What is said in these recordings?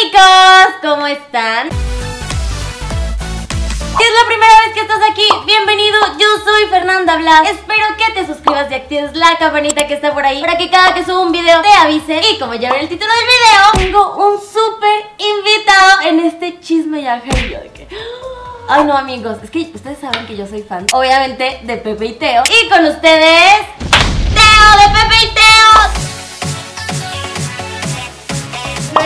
chicos, ¿cómo están? Si es la primera vez que estás aquí, bienvenido, yo soy Fernanda Blas Espero que te suscribas y actives la campanita que está por ahí Para que cada que suba un video te avise Y como ya ven el título del video Tengo un súper invitado en este chisme y ajerio de que... Ay no amigos, es que ustedes saben que yo soy fan Obviamente de Pepe y Teo Y con ustedes... ¡Teo de Pepe y Teo!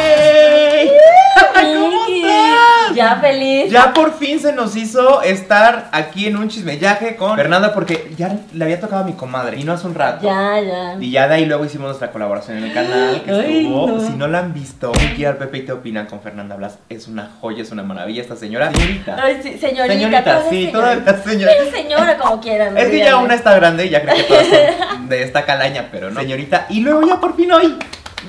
¿Cómo estás? Ya feliz Ya por fin se nos hizo estar aquí en un chismellaje con Fernanda porque ya le había tocado a mi comadre y no hace un rato. Ya, ya Y ya de ahí luego hicimos nuestra colaboración en el canal que Ay, estuvo. no. Si no la han visto, aquí al Pepe y te opinan con Fernanda Blas. Es una joya, es una maravilla esta señora. Señorita. Ay, sí, señorita. Sí, señora. todavía señorita. Pero señora, como quieran. Es que ya díganme. una está grande y ya creo que todas son de esta calaña, pero no. Señorita, y luego ya por fin hoy.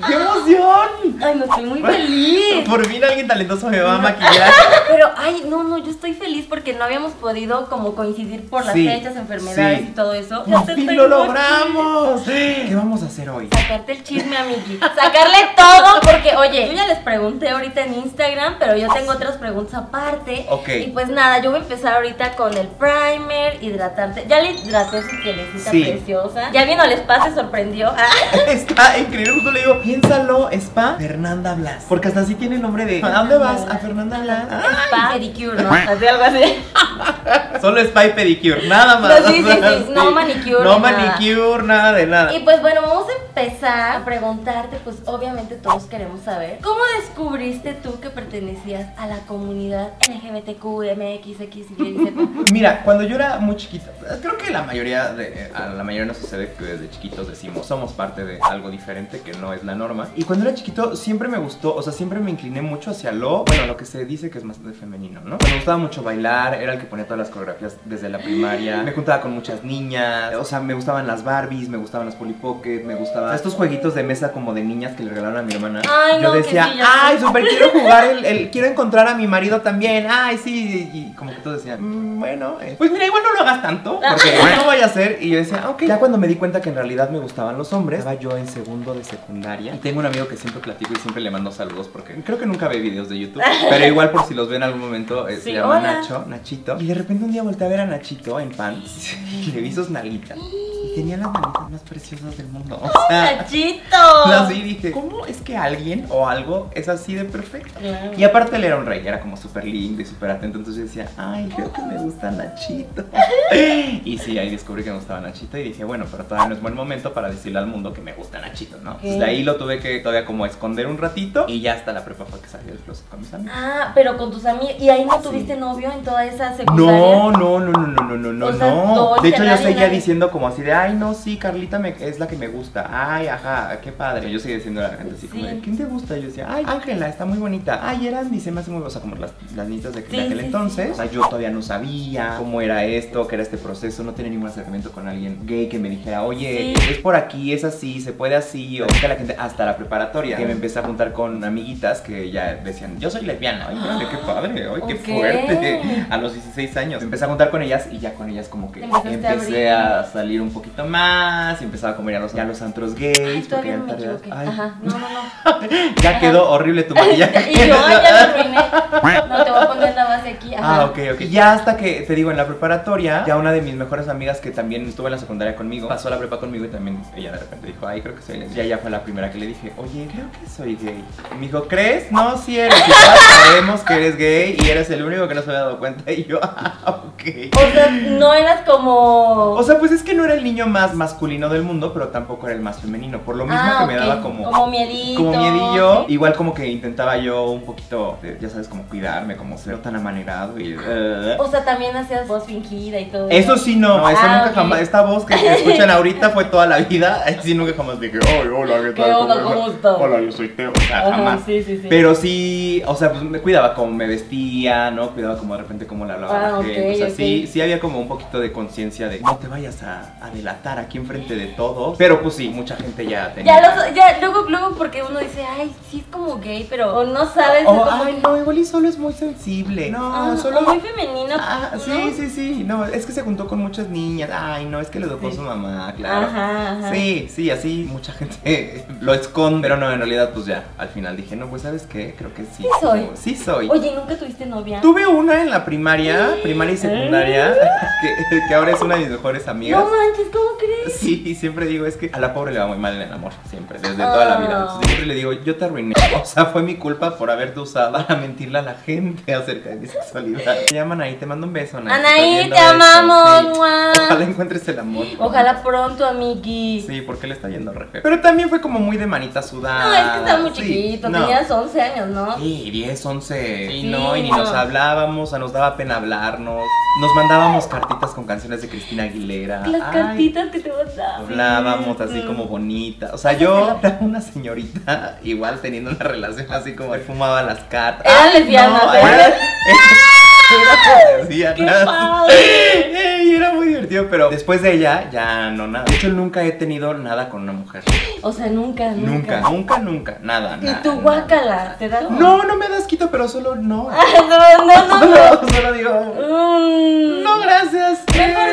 ¡Qué emoción! Ay, no estoy muy feliz. Por fin alguien talentoso me va a maquillar. Pero, ay, no, no, yo estoy feliz porque no habíamos podido como coincidir por las Sí, fechas, enfermedades sí. y todo eso. ¡Por fin estoy lo logramos! ¿Qué vamos a hacer hoy? Sacarte el chisme, amigui. Sacarle todo, porque, oye, yo ya les pregunté ahorita en Instagram, pero yo tengo otras preguntas aparte. Ok. Y pues nada, yo voy a empezar ahorita con el primer, hidratante. Ya le hidraté su pielecita Sí. preciosa. Ya vino al spa, se sorprendió. Ah. Está increíble, justo le digo, piénsalo, Spa Fernanda Blas. Porque hasta así tiene el nombre de. ¿A dónde vas? A Fernanda Blas. Spa pedicure, ¿no? Así algo así. Solo spa y pedicure, nada más. No, sí, sí, sí, no manicure No nada. manicure, nada de nada. Y pues bueno, vamos a empezar a preguntarte, pues obviamente todos queremos saber, ¿cómo descubriste tú que pertenecías a la comunidad LGBTQ, MXX, Y? Mira, cuando yo era muy chiquito, creo que la mayoría de, a la mayoría nos sucede que desde chiquitos decimos somos parte de algo diferente que no es la norma. Y cuando era chiquito siempre me gustó, o sea, siempre me incliné mucho hacia lo, bueno, lo que se dice que es más de femenino, ¿no? Me gustaba mucho bailar, era el que ponía todas las coreografías desde la primaria. Me juntaba con muchas niñas, o sea, me gustaban las Barbies, me gustaban las Polly Pocket, me gustaban estos jueguitos de mesa como de niñas que le regalaron a mi hermana. Ay, yo no, que decía, sí, ay, sé". súper quiero jugar el, el- quiero encontrar a mi marido también. Ay, sí, y como que todos decían, "Mm, bueno, eh, pues mira, igual no lo hagas tanto, porque no vaya a ser. Y yo decía, "Ah, ok. Ya cuando me di cuenta que en realidad me gustaban los hombres, estaba yo en segundo de secundaria. Y tengo un amigo que siempre platico y siempre le mando saludos porque creo que nunca ve videos de YouTube, pero igual por si los ven en algún momento, eh, Sí, se llama hola. Nacho, Nachito. Y de repente un día volteé a ver a Nachito en pants y le vi sus nalguitas. Y tenía las nalguitas más preciosas del mundo. O sea, ¡Nachito! Así dije, ¿cómo es que alguien o algo es así de perfecto? Claro. Y aparte él era un rey, era como súper lindo y súper atento, entonces yo decía, ay, creo que me gusta Nachito. y sí, ahí descubrí que me gustaba Nachito y dije, bueno, pero todavía no es buen momento para decirle al mundo que me gusta Nachito, ¿no? Entonces de ahí lo tuve que todavía como esconder un ratito y ya hasta la prepa fue que salí del closet con mis amigos. Ah, pero con tus amigos. ¿Y ahí no Sí. tuviste novio en toda esa secundaria? No, no, no, no, no, no, no, no, O sea, no. De hecho, yo seguía diciendo como así de, ay, no, sí, Carlita me- es la que me gusta. Ay, ajá, qué padre. Yo seguía diciendo a la gente así como de, ¿quién te gusta? Y yo decía, ay, Ángela, está muy bonita. Ay, Erandi, se me hace muy, o sea, como las, las niñas de, aquel sí, entonces. O sea, yo todavía no sabía cómo era esto, qué era este proceso. No tenía ningún acercamiento con alguien gay que me dijera, oye, es por aquí, es así, se puede así. O que la gente, hasta la preparatoria, que me empecé a juntar con amiguitas que ya decían, yo soy lesbiana. Ay, qué padre, ay, qué fuerte. A los 16 años. Empecé a juntar con ellas y ya con ellas como que a empecé a, salir un poquito más, y empezaba a comer a los, ya los antros gays. Ay, todavía ya no me tardé- equivoqué. Ay, Ajá, no, no, no. Ya quedó horrible tu maquillaje. y yo, ya lo arruiné. No, te voy a poner la base aquí. Ajá. Ah, ok, ok. Ya hasta que, te digo, en la preparatoria, ya una de mis mejores amigas que también estuvo en la secundaria conmigo, pasó a la prepa conmigo y también ella de repente dijo, ay, creo que soy lesbiana. Ya ella fue la primera que le dije, oye, creo que soy gay. Y me dijo, ¿crees? No, sí eres. Y sabemos que eres gay y eres el único que no se había dado cuenta. Y yo, ah, ok. O sea, no eras como. O sea, pues es que no era el niño más masculino del mundo, pero tampoco era el más femenino. Por lo mismo Ah, que me daba como. Como miedito. como miedillo. Igual como que intentaba yo un poquito, ya sabes, como cuidarme, como ser tan amanerado y. eh. O sea, también hacías voz fingida y todo. Eso sí no, eso Ah, nunca jamás, esta voz que escuchan ahorita fue toda la vida, sí nunca jamás dije, ay, hola, ¿qué ¿Qué tal? onda? ¿Cómo estás? Hola, yo soy Teo, o sea, Ajá, jamás. Sí, sí, sí. Pero sí, o sea, pues me cuidaba como me vestía, ¿no? Cuidaba como de repente cómo le hablaba Ah, la gente. o sea, sí, sí había como un poquito de conciencia de no te vayas a, a aquí enfrente de todos. Pero pues sí, mucha gente ya tenía. Ya, los, ya, luego, luego, porque uno dice, ay, sí es como gay, pero o no sabes. O, como ay, no, igual y solo es muy sensible. No, Ah. solo... Muy femenino. Ah, ¿no? sí, sí, sí. No, es que se juntó con muchas niñas. Ay, no, es que lo educó Sí. su mamá, claro. Ajá, ajá. Sí, sí, así mucha gente lo esconde. Pero no, en realidad, pues ya, al final dije, no, pues ¿sabes qué? Creo que sí. Sí soy. Sí soy. Oye, ¿nunca tuviste novia? Tuve una en la primaria, primaria y secundaria, que, que ahora es una de mis mejores amigas. No manches, ¿cómo crees? Sí, y siempre digo, es que a la pobre le va muy mal en el amor, siempre, desde toda la vida. Entonces siempre le digo, yo te arruiné. O sea, fue mi culpa por haberte usado para mentirle a la gente acerca de mi sexualidad. Me llaman ahí, te mando un beso, Anaí. Anaí, te amamos, sí. Ojalá encuentres el amor. Ojalá pronto, amigui. Sí, porque le está yendo re feo. Pero también fue como muy de manita sudada. No, es que estaba muy Sí, chiquito, no. tenías 11 años, ¿no? Sí, 10, 11. Y Sí, no, y ni no. nos hablábamos, o sea, nos daba pena hablarnos. Nos mandábamos cartitas con canciones de Cristina Aguilera. Las Ay, que te mandaban. Hablábamos así como bonita. O sea, yo era una señorita, igual teniendo una relación así como él fumaba las cartas. Era Ay, lesbiana, no, ¿verdad? era, era lesbiana. ¡Qué padre! Y era muy divertido, pero después de ella, ya no nada. De hecho, nunca he tenido nada con una mujer. O sea, nunca, Nunca, nunca. nunca, nunca. Nada, Y nada. tu nada. guácala, ¿te da? No, no me das quito, pero solo no. no, no, no. Solo, solo digo, Mm. no, gracias. Mejor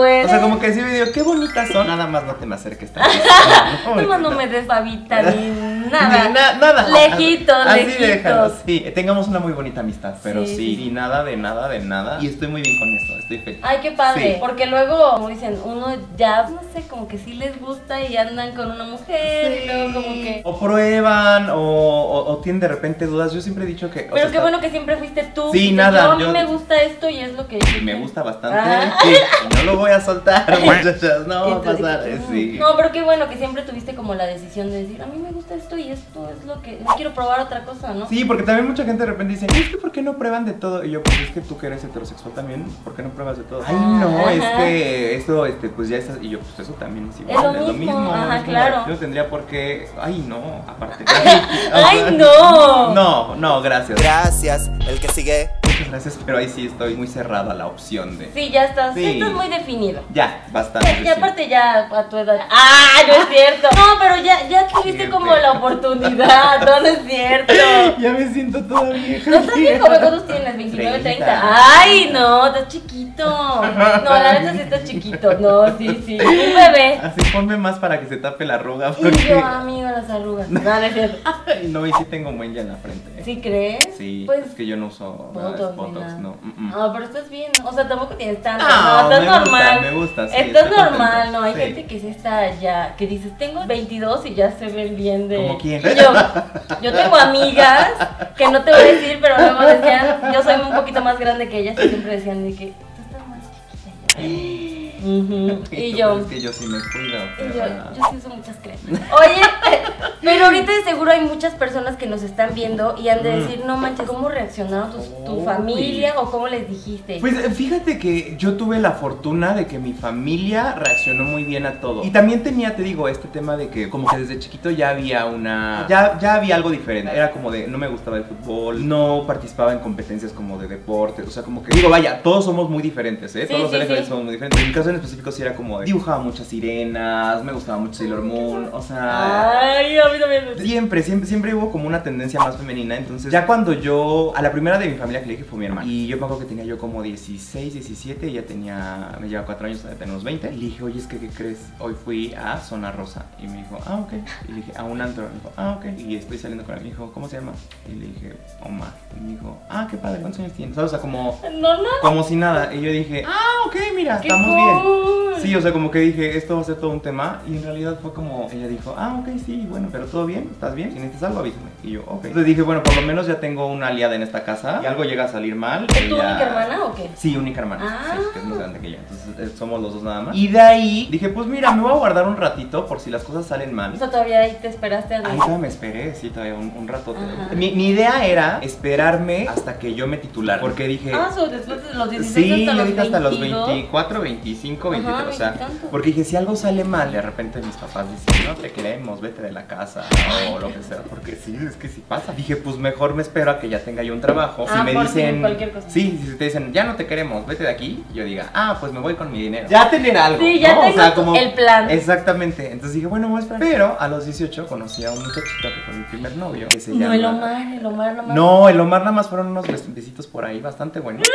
O sea, como que sí me digo, qué bonitas son. Nada más no te me acerques tanto. Nada más no me des babita ni nada. Ni na- nada. Lejitos, Así lejitos. déjalo, sí. Tengamos una muy bonita amistad, pero Sí, sí, y nada de nada de nada. Y estoy muy bien con esto, estoy feliz. Ay, qué padre. Sí. Porque luego, como dicen, uno ya, no sé, como que sí les gusta y andan con una mujer. Y luego, como que. O prueban, o, o- o tienen de repente dudas. Yo siempre he dicho que. o Pero sea, qué está- bueno que siempre fuiste tú. Sí, nada, Yo, a mí yo- me gusta esto y es lo que. Me gusta bastante. Ah. Sí, y no lo voy a soltar, muchachas. No va a pasar. Sí. No, pero qué bueno que siempre tuviste como la decisión de decir, a mí me gusta esto y esto es lo que. No quiero probar otra cosa, ¿no? Sí, porque también mucha gente de repente dice, es que ¿por qué no prueban de todo? Y yo, pues es que tú que eres heterosexual también, ¿por qué no pruebas de todo? Ay, no, Ajá. es que eso, este, pues ya es, y yo, pues eso también es igual, Es lo mismo, ajá, claro. Yo tendría por qué, ay, no, aparte. ¡Ay, no! No, no, gracias. Gracias. El que sigue. Muchas gracias, pero ahí sí estoy muy cerrada a la opción de... Sí, ya estás. Sí. Estás muy definido. Ya, bastante. Ya, aparte ya a tu edad. ¡Ah! No es cierto. No, pero ya, ya tuviste como la oportunidad. No, no es cierto. Ya me siento toda vieja. No estás bien joven, ¿cuántos tienes? 29, 30. Treinta. Ay, no, estás chiquito. No, la neta sí estás chiquito. No, sí, sí. Un bebé. Así ponme más para que se tape la arruga, Y yo, amigo, las arrugas. No, no es cierto. Ay, no, y sí tengo un buen ya en la frente. ¿eh? ¿Sí crees? Sí, Pues es que yo no uso Botox, no. mm, mm. Ah, pero estás bien. O sea, tampoco tienes tanto. No, No, estás me gusta, normal. me gusta, sí, estás estoy normal, contento, ¿no? Hay sí. gente que sí está ya, que dices, tengo 22 y ya se ven bien de. ¿Como quién? Yo, yo tengo amigas que no te voy a decir, pero luego decían, yo soy un poquito más grande que ellas y siempre decían de que tú estás más chiquita ya. Y yo. Es que yo sí me cuido. Y yo, sí uso muchas cremas. Oye, pero ahorita de seguro hay muchas personas que nos están viendo y han de Mm. decir, no manches, ¿cómo reaccionaron tus- tu familia o cómo les dijiste? Pues eh, fíjate que yo tuve la fortuna de que mi familia reaccionó muy bien a todo. Y también tenía, te digo, este tema de que como que desde chiquito ya había una... Ya, ya había algo diferente. Era como de, no me gustaba el fútbol, no participaba en competencias como de deporte. O sea, como que... Digo, vaya, todos somos muy diferentes, ¿eh? Sí, todos los sí. somos muy diferentes. En mi caso en específico sí era como de... Dibujaba muchas sirenas, me gustaba mucho Sailor Moon, o sea... Ay, a mí también. Siempre, siempre, siempre hubo como una tendencia más femenina. Entonces, ya cuando yo. A la primera de mi familia que le dije fue mi hermana. Y yo me acuerdo que tenía yo como 16, 17. Y ella tenía. Me lleva 4 años, tenemos 20. Y le dije, oye, es que, ¿qué crees? Hoy fui a Zona Rosa. Y me dijo, ah, ok. Y le dije, a un antro. Y me dijo, ah, ok. Y estoy saliendo con él. Me dijo, ¿cómo se llama? Y le dije, Omar. Y me dijo, ah, qué padre, ¿cuántos años tienes? O sea, como. Normal. Como si nada. Y yo dije, ah, ok, mira, estamos bien. Sí, o sea, como que dije, esto va a ser todo un tema. Y en realidad fue como, ella dijo, ah, ok, sí, bueno, pero todo bien, ¿estás bien? Si necesitas algo, avísame. Y yo, ok. Entonces dije, bueno, por lo menos ya tengo una aliada en esta casa. Y algo llega a salir mal. ¿Es tu única hermana o qué? Sí, única hermana. Ah. Sí, que es más grande que yo. Entonces eh, somos los dos nada más. Y de ahí dije, pues mira, me voy a guardar un ratito por si las cosas salen mal. O sea, todavía ahí te esperaste a Ahí todavía me esperé, sí, todavía un, un rato. Mi, mi idea era esperarme hasta que yo me titulara. Porque dije. Ah, so, después de los 16 Sí, hasta yo los dije hasta los 22. 24, 25, 23, Ajá, o sea, porque dije, si algo sale mal, de repente mis papás dicen, no te queremos, vete de la casa, o lo que sea, porque sí, es que sí pasa. Dije, pues mejor me espero a que ya tenga yo un trabajo. Ah, si me por si dicen, cualquier cosa. sí, si te dicen, ya no te queremos, vete de aquí, yo diga, ah, pues me voy con mi dinero. Ya tener algo. Sí, ya ¿no? tengo tu- el plan. Exactamente. Entonces dije, bueno, voy a esperar. Pero a los 18 conocí a un muchachito que fue mi primer novio. Que se No, llama... el Omar, el Omar nomás. No, el Omar nada más fueron unos bes- besitos por ahí, bastante buenos.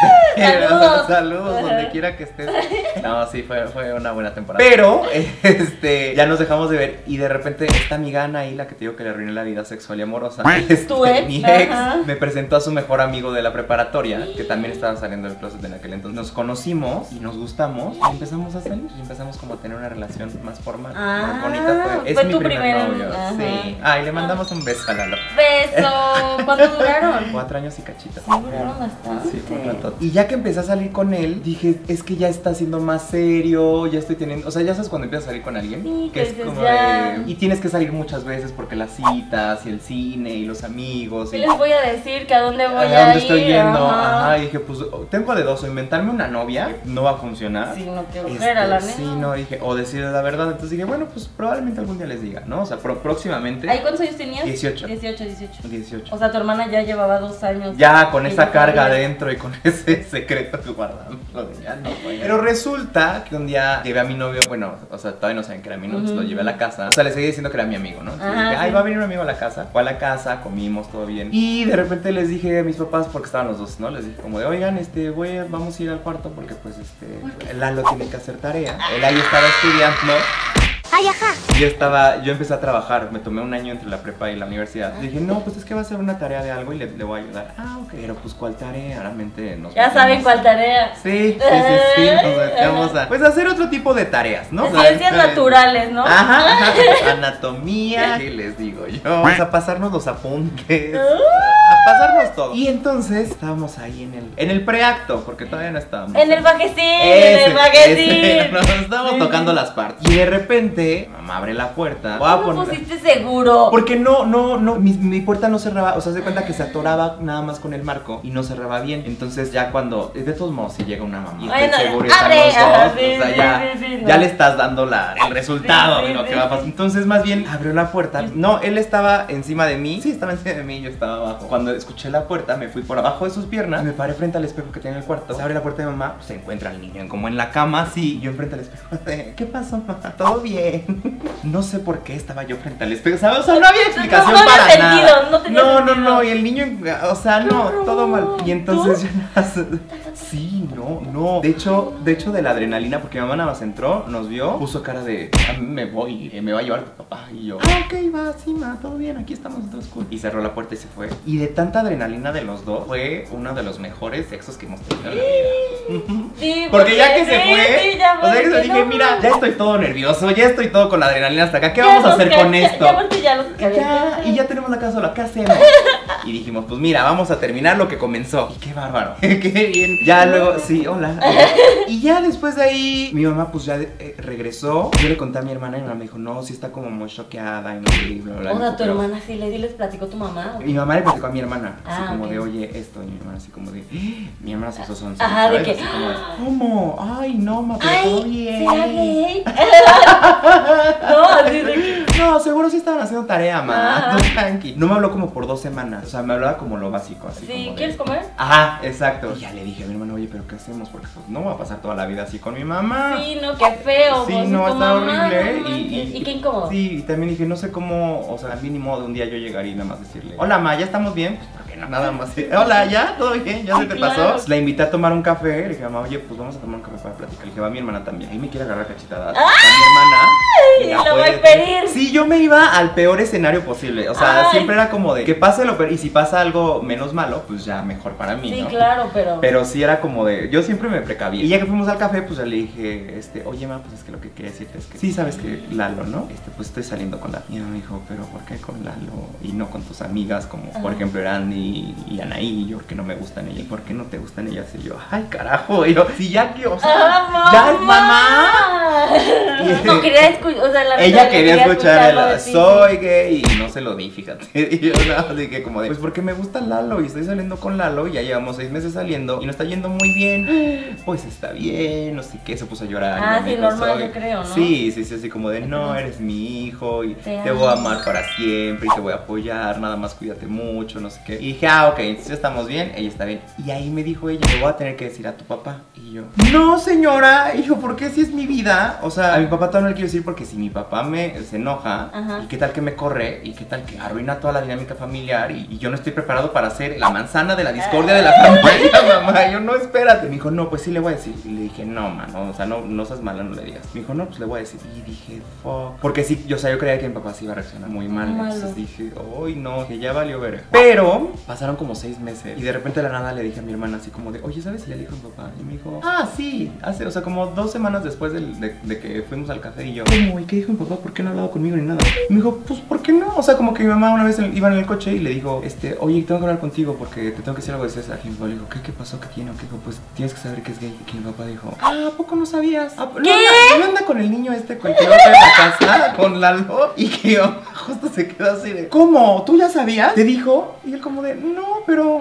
Saludos. Saludos, donde quiera que estés. No, sí, fue, fue una buena temporada. Pero, este, ya nos dejamos de ver y de repente esta amiga Anaí, la que te digo que le arruiné la vida sexual y amorosa, este, ¿Tu ex? mi ex, Ajá. me presentó a su mejor amigo de la preparatoria, que también estaba saliendo del closet en aquel entonces. Nos conocimos y nos gustamos y empezamos a salir y empezamos como a tener una relación más formal, Ah, más bonita. Fue, es fue mi tu primer primer- novio, ajá. sí. Ay, le mandamos un beso a Lalo. Beso. ¿Cuánto duraron? Cuatro años y cachitas. Sí, duraron bastante. Sí, fue un rato. Y ya que empecé a salir con él, dije, es que ya está siendo más serio, ya estoy teniendo, o sea, ya sabes cuando empiezas a salir con alguien, Sí, que que es como de, y tienes que salir muchas veces porque las citas y el cine y los amigos ¿Qué y les voy a decir? ¿Que a dónde voy ¿A a, dónde ir? estoy yendo? Ajá. Ajá, y dije, pues tengo de dos, o inventarme una novia, no va a funcionar. Sí, no, qué Este, ojera, la neta. sí, no, dije, o decir la verdad. Entonces dije, bueno, pues probablemente algún día les diga, ¿no? O sea, pro- próximamente. ¿Ahí cuántos años tenías? 18. 18, 18. 18. O sea, tu hermana ya llevaba dos años. Ya con esa carga adentro y con ese secreto que guardamos. No, güey. Pero resulta que un día llevé a mi novio, bueno, o sea, todavía no saben que era mi novio, lo llevé a la casa. O sea, le seguí diciendo que era mi amigo, ¿no? Entonces Ajá, dije, ay, sí. va a venir un amigo a la casa. Fue a la casa, comimos, todo bien. Y de repente les dije a mis papás, porque estaban los dos, ¿no? Les dije como de, oigan, este, a- vamos a ir al cuarto porque pues este, Lalo tiene que hacer tarea. Él ahí estaba estudiando. Yo estaba, yo empecé a trabajar, me tomé un año entre la prepa y la universidad. Dije, no, pues es que va a ser una tarea de algo y le, le voy a ayudar. Ah, ok. Pero pues, ¿cuál tarea? Realmente nos Ya saben cuál tarea. Sí, sí, sí, sí, nos metíamos a... Pues hacer otro tipo de tareas, ¿no? Ciencias naturales, ¿no? Ajá, ajá. anatomía, ¿qué les digo yo? Pues a pasarnos los apuntes, a pasarnos todo. Y entonces estábamos ahí en el, en el preacto, porque todavía no estábamos. En el bajecín, Ese, en el bajecín. ese, Nos estábamos tocando las partes. Y de repente, mamá abre la puerta. Voy a ¿Cómo poner- pusiste seguro? porque no, no, no, mi, mi puerta no cerraba, o sea, se cuenta que se atoraba nada más con el marco y no cerraba bien. Entonces ya cuando, de todos modos, si llega una mamá y está Bueno, seguro y están abre, los dos, sí, o sea, sí, ya, sí, sí, no. ya le estás dando la, el resultado Sí, sí, de lo sí, que va a sí. pasar. Entonces más bien abrió la puerta. No, él estaba encima de mí, sí, estaba encima de mí, yo estaba abajo. Cuando escuché la puerta, me fui por abajo de sus piernas, me paré frente al espejo que tenía en el cuarto. Se abre la puerta de mamá, se encuentra el niño como en la cama, así, yo enfrente al espejo. ¿Qué pasó, mamá? ¿Todo bien? No sé por qué estaba yo frente al espejo, ¿sabes? O sea, no había explicación no había para sentido, nada. no tenía no, no, sentido. no, y el niño, o sea, no, todo mal. Y entonces yo Sí, no, no. De hecho, de hecho de la adrenalina, porque mi mamá nada más entró, nos vio, puso cara de, "Ah, me voy, eh, me va a llevar tu papá. Y yo, ah, ok, va, sí, ma, todo bien, aquí estamos dos cool. Y cerró la puerta y se fue. Y de tanta adrenalina de los dos, fue uno de los mejores sexos que hemos tenido en la vida. Sí, Porque ya que sí, se fue, sí, ya o sea que se dije, no, mira, ya estoy todo nervioso, ya estoy todo con la adrenalina hasta acá, ¿qué ya vamos a hacer que- con ya- esto? Ya, porque ya los Ya, y ya tenemos la casa sola, ¿qué hacemos? Y dijimos, pues mira, vamos a terminar lo que comenzó. Y qué bárbaro, qué bien. Ya luego, sí, hola. Y ya después de ahí, mi mamá pues ya eh, regresó. Yo le conté a mi hermana y mi mamá me dijo, no, sí está como muy choqueada y no sé, y bla, bla, bla. O sea, tu Pero- hermana sí le, sí les platicó tu mamá. ¿o? Mi mamá le platicó a mi hermana, así Ah, como de, oye, esto, y mi hermana así como de, mi hermana se hizo sonsa, Ajá, de que, Así como de, ¿cómo? Ay, no, ma, pero todo bien. ¿será gay? No, así de que... No, seguro sí estaban haciendo tarea, mamá. Tú tranqui. No me habló como por dos semanas. O sea, me hablaba como lo básico, así Sí, como de- ¿quieres comer? Ajá, exacto. Y ya le dije a mi hermano, oye, pero ¿qué hacemos? Porque pues no va a pasar toda la vida así con mi mamá. Sí, no, qué feo. Sí, no, está horrible. no y, manches, y qué incómodo. Sí, y también dije, no sé cómo, o sea, mínimo de un día yo llegaría y nada más decirle, hola, ma, ¿ya estamos bien? Pues, Nada más. Hola, ¿ya? ¿Todo bien? ¿Ya se te Claro. pasó? La invité a tomar un café. Le dije, mamá, oye, pues vamos a tomar un café para platicar. Le dije, va mi hermana también. Ahí me quiere agarrar cachetadas. Va mi hermana. lo voy a pedir. Sí, yo me iba al peor escenario posible. O sea, Ay. siempre era como de que pase lo peor. Y si pasa algo menos malo, pues ya mejor para mí, Sí, ¿no? claro, pero... Pero sí era como de, yo siempre me precaví. Y ya que fuimos al café, pues ya le dije, este, oye, ma, pues es que lo que quería decirte es que sí sabes que Lalo, ¿no? Este, pues estoy saliendo con Lalo. Y ella me dijo, pero ¿por qué con Lalo? Y no con tus amigas, como por ejemplo Randy y Anaí, y yo, que no me gustan ellas. ¿Por qué no te gustan ellas? Y yo, ay, carajo. Y yo, si ya que, o sea, ¡Ah, ya es mamá. No quería escuchar, o sea, la Ella neta, quería escuchar ti. soy gay y no se lo di, fíjate. Y yo más dije como de, pues porque me gusta Lalo y estoy saliendo con Lalo y ya llevamos seis meses saliendo y nos está yendo muy bien. Pues está bien, no sé qué, se puso a llorar. Ah, sí, normal, "Soy". yo creo, ¿no? Sí, sí, sí, así como de, no, eres mi hijo y Te te, voy a amar para siempre y te voy a apoyar, nada más cuídate mucho, no sé qué. Y dije, ah, ok, entonces estamos bien, ella está bien. Y ahí me dijo ella, le voy a tener que decir a tu papá. Y yo, no, señora, hijo, ¿por qué si es mi vida? O sea, a mi papá todavía no le quiero decir porque si mi papá me se enoja, Ajá. y qué tal que me corre, y qué tal que arruina toda la dinámica familiar, y, y yo no estoy preparado para ser la manzana de la discordia de la familia, mamá. Yo, no, espérate. Me dijo, no, pues sí le voy a decir. Y le dije, no, mano, o sea, no, no seas mala, no le digas. Me dijo, no, pues le voy a decir. Y dije, fuck. Porque sí, yo, o sea, yo creía que mi papá sí iba a reaccionar muy mal. Malo. Entonces dije, uy, no, que ya valió ver. Pero pasaron como seis meses. Y de repente de la nada le dije a mi hermana así como de, oye, ¿sabes si ya le dijo a mi papá? Y me dijo, ah, sí. Hace, o sea, como dos semanas después del- de, de que fuimos al café y yo, ¿cómo? ¿Y qué dijo mi papá? ¿Por qué no ha hablado conmigo ni nada? Y me dijo, pues, ¿por qué no? O sea, como que mi mamá una vez iba en el coche y le dijo, este, oye, tengo que hablar contigo porque te tengo que decir algo de César. Y mi papá le dijo, ¿qué, qué pasó? ¿Qué tiene? ¿O qué? Dijo, Pues tienes que saber que es gay. Y que mi papá dijo, ah, ¿a poco no sabías? ¿A- ¿No, ¿Qué? anda, no anda con el niño este con el que va a la casa? Con Lalo. Y que mi justo se quedó así de, ¿cómo? ¿Tú ya sabías? Te dijo. Y él como de, no, pero...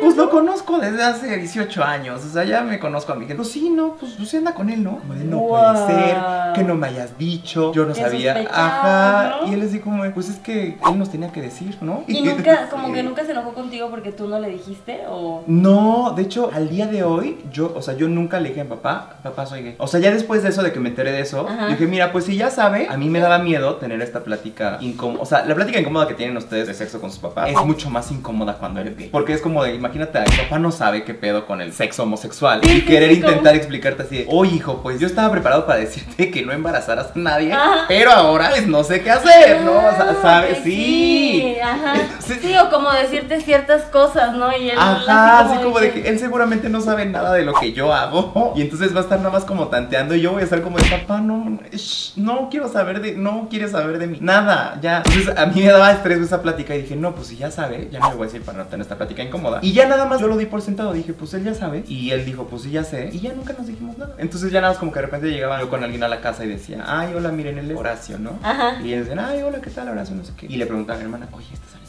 Pues lo conozco desde hace 18 años, o sea, ya me conozco a mi gente. Pues sí, no, pues, pues sí anda con él, ¿no? Como de, no Wow. puede ser, que no me hayas dicho, yo no sabía. Ajá. ¿no? Y él así como, de, pues es que él nos tenía que decir, ¿no? Y nunca, como que nunca se enojó contigo porque tú no le dijiste o... No, de hecho, al día de hoy, yo, o sea, yo nunca le dije a mi papá, papá, soy gay. O sea, ya después de eso, de que me enteré de eso, Ajá. dije, mira, pues si ya sabe, a mí me daba miedo tener esta plática incómoda. O sea, la plática incómoda que tienen ustedes de sexo con sus papás es mucho más incómoda cuando eres gay. Porque es como de, imagínate, mi papá no sabe qué pedo con el sexo homosexual. Sí, y sí, querer sí, intentar explicarte así de, oye, hijo, pues yo estaba preparado para decirte que no embarazaras a nadie, Ajá. pero ahora, pues no sé qué hacer, ¿no? O sea, Ah, ¿sabes? ok, Sí. Ajá. Sí. Sí, o como decirte ciertas cosas, ¿no? Y él Ajá, así como de que él seguramente no sabe nada de lo que yo hago y entonces va a estar nada más como tanteando y yo voy a estar como de papá, no, shh, no quiero saber de, no quiere saber de mí, nada, ya. Entonces a mí me daba estrés esa plática y dije, no, pues si ya sabe, ya no le voy a decir para no tener esta plática incómoda. Y ya nada más yo lo di por sentado, dije, pues él ya sabe y él dijo, pues sí ya sé y ya nunca nos dijimos nada. Entonces ya nada más como que de repente llegaba yo con alguien a la casa y decía, ay, hola, miren, él es Horacio, ¿no? Ajá. Y ellos decían, ay, hola, ¿qué tal, Horacio? No sé qué. Y le preguntaba a mi hermana, oye, ¿estás saliendo?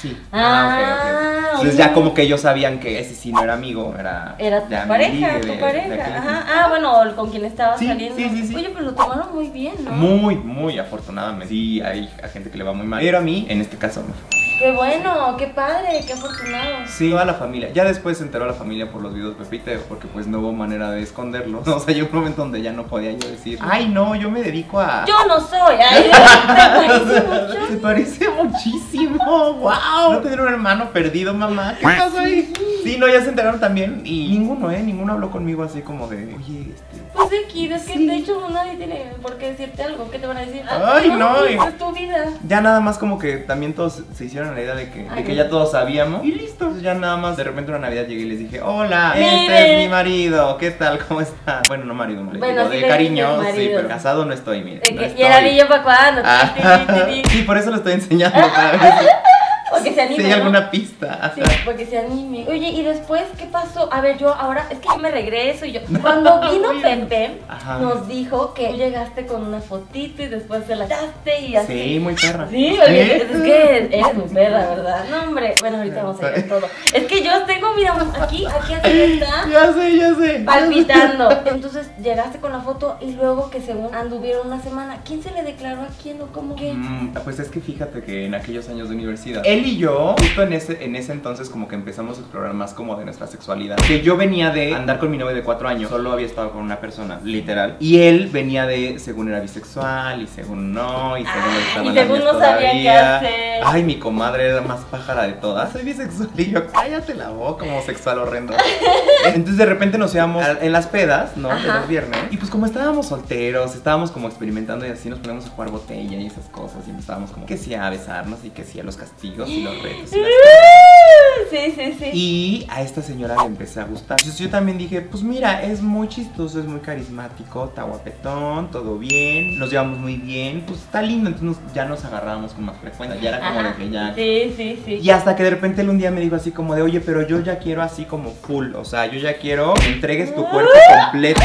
Sí. Ah, ok, ok. Entonces oye. ya como que ellos sabían que ese sí no era amigo, era... Era tu pareja, de- tu pareja. Ajá. entonces. Ah, bueno, con quien estabas Sí, saliendo. sí, sí, sí. Oye, pero lo tomaron muy bien, ¿no? Muy, muy afortunadamente. Sí, hay gente que le va muy mal. Pero a mí, en este caso, no. Qué bueno, qué padre, qué afortunado. Sí, toda la familia. Ya después se enteró la familia por los videos de Pepite, porque pues no hubo manera de esconderlo. O sea, llegó un momento donde ya no podía yo decir, ay, no, yo me dedico a... Yo no soy. Ay, te parece mucho. Se parece muchísimo, wow. No tener un hermano perdido, mamá. ¿Qué pasó ahí? Sí, no, ya se enteraron también. Y ninguno, ¿eh? Ninguno habló conmigo así como de, oye, este. Pues X, es que Sí. de hecho nadie tiene por qué decirte algo. ¿Qué te van a decir? Ay, no, pues, y- es tu vida. Ya nada más como que también todos se hicieron la idea de que, de ya todos sabíamos. Y listo. Entonces ya nada más de repente una Navidad llegué y les dije, hola, Mire. este es mi marido. ¿Qué tal? ¿Cómo está? Bueno, no marido, marido. Bueno, digo, sí de cariño, sí, pero casado no estoy, mire. De no. ¿Y el anillo para cuándo? Ah, sí, por eso lo estoy enseñando. Para ver Porque se anime. si hay ¿no? alguna pista. Sí, porque se anime. Oye, ¿y después qué pasó? A ver, yo ahora, es que yo me regreso y yo. Cuando vino. Pepe, Ajá. nos dijo que tú llegaste con una fotito y después se la echaste y así. Sí, muy perra. Sí, oye, ¿Eh? es que eres muy perra, ¿verdad? No, hombre, bueno, ahorita vamos a ver todo. Es que yo tengo, mira, aquí, aquí así está. Ya sé, ya sé. Palpitando. Entonces llegaste con la foto y luego que según anduvieron una semana, ¿quién se le declaró a quién o cómo que? Mm, pues es que fíjate que en aquellos años de universidad, él y yo, justo en ese, en ese entonces, como que empezamos a explorar más como de nuestra sexualidad. Que yo venía de andar con mi novio de cuatro años, solo había estado con una persona, literal. Y él venía de, según era bisexual, y según no, y según Ay, le gustaban y según no sabía qué hacer. Ay, mi comadre era más pájara de todas. Soy bisexual. Y yo, cállate la boca, homosexual horrendo. Entonces de repente nos íbamos en las pedas, ¿no? De los viernes. Y pues como estábamos solteros, estábamos como experimentando y así nos poníamos a jugar botella y esas cosas. Y estábamos como que sí a besarnos y que sí a los castigos y los retos y las Sí, sí, sí. y a esta señora le empecé a gustar. Entonces yo también dije, pues mira, es muy chistoso, es muy carismático, está guapetón, todo bien, nos llevamos muy bien, pues está lindo. Entonces ya nos agarrábamos con más frecuencia, ya era como Ajá. de que ya... Sí, sí, sí. Y hasta que de repente él un día me dijo así como de, oye, pero yo ya quiero así como full, o sea, yo ya quiero que entregues tu cuerpo completo.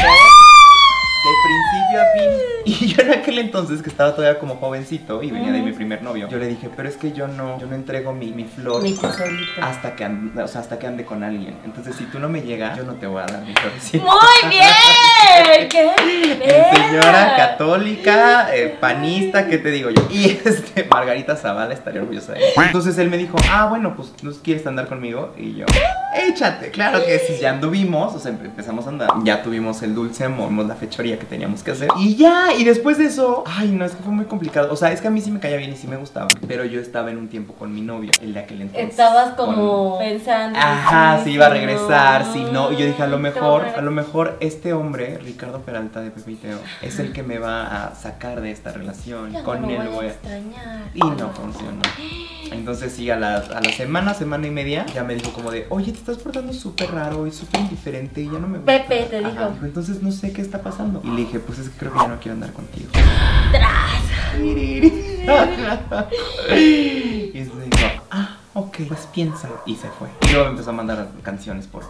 Principio a fin. Y yo en aquel entonces, que estaba todavía como jovencito y venía de mi primer novio, yo le dije, pero es que yo no, yo no entrego mi, mi flor Mi hasta que, ande, o sea, hasta que ande con alguien. Entonces, si tú no me llegas, yo no te voy a dar mi florecita. ¡Muy bien! ¡Qué Señora católica, eh, panista, ¿qué te digo yo? Y este, Margarita Zavala estaría orgullosa de mí. Entonces él me dijo, ah, bueno, pues ¿no quieres andar conmigo? Y yo, échate, claro que sí, ya anduvimos, o sea, empe- empezamos a andar. Ya tuvimos el dulce amor, vimos la fechoría que teníamos que hacer. Y ya, y después de eso, ay, no, es que fue muy complicado. O sea, es que a mí sí me caía bien y sí me gustaba. Pero yo estaba en un tiempo con mi novio, el de aquel entonces. Estabas con- como pensando. Ajá, sí, si iba a regresar, no. si no. Y yo dije, a lo mejor, a lo mejor este hombre, Ricardo Peralta de Pepe y Teo, es el que me va a sacar de esta relación. Ya Con no él voy a extrañar. Y no funcionó. Entonces sí, a la, a la semana, semana y media, ya me dijo como de, oye, te estás portando súper raro y súper indiferente y ya no me gusta. Pepe te dijo. entonces no sé qué está pasando. Y le dije, pues es que creo que ya no quiero andar contigo. y se dijo, ah, ok, pues piensa. Y se fue. Y luego me empezó a mandar canciones por,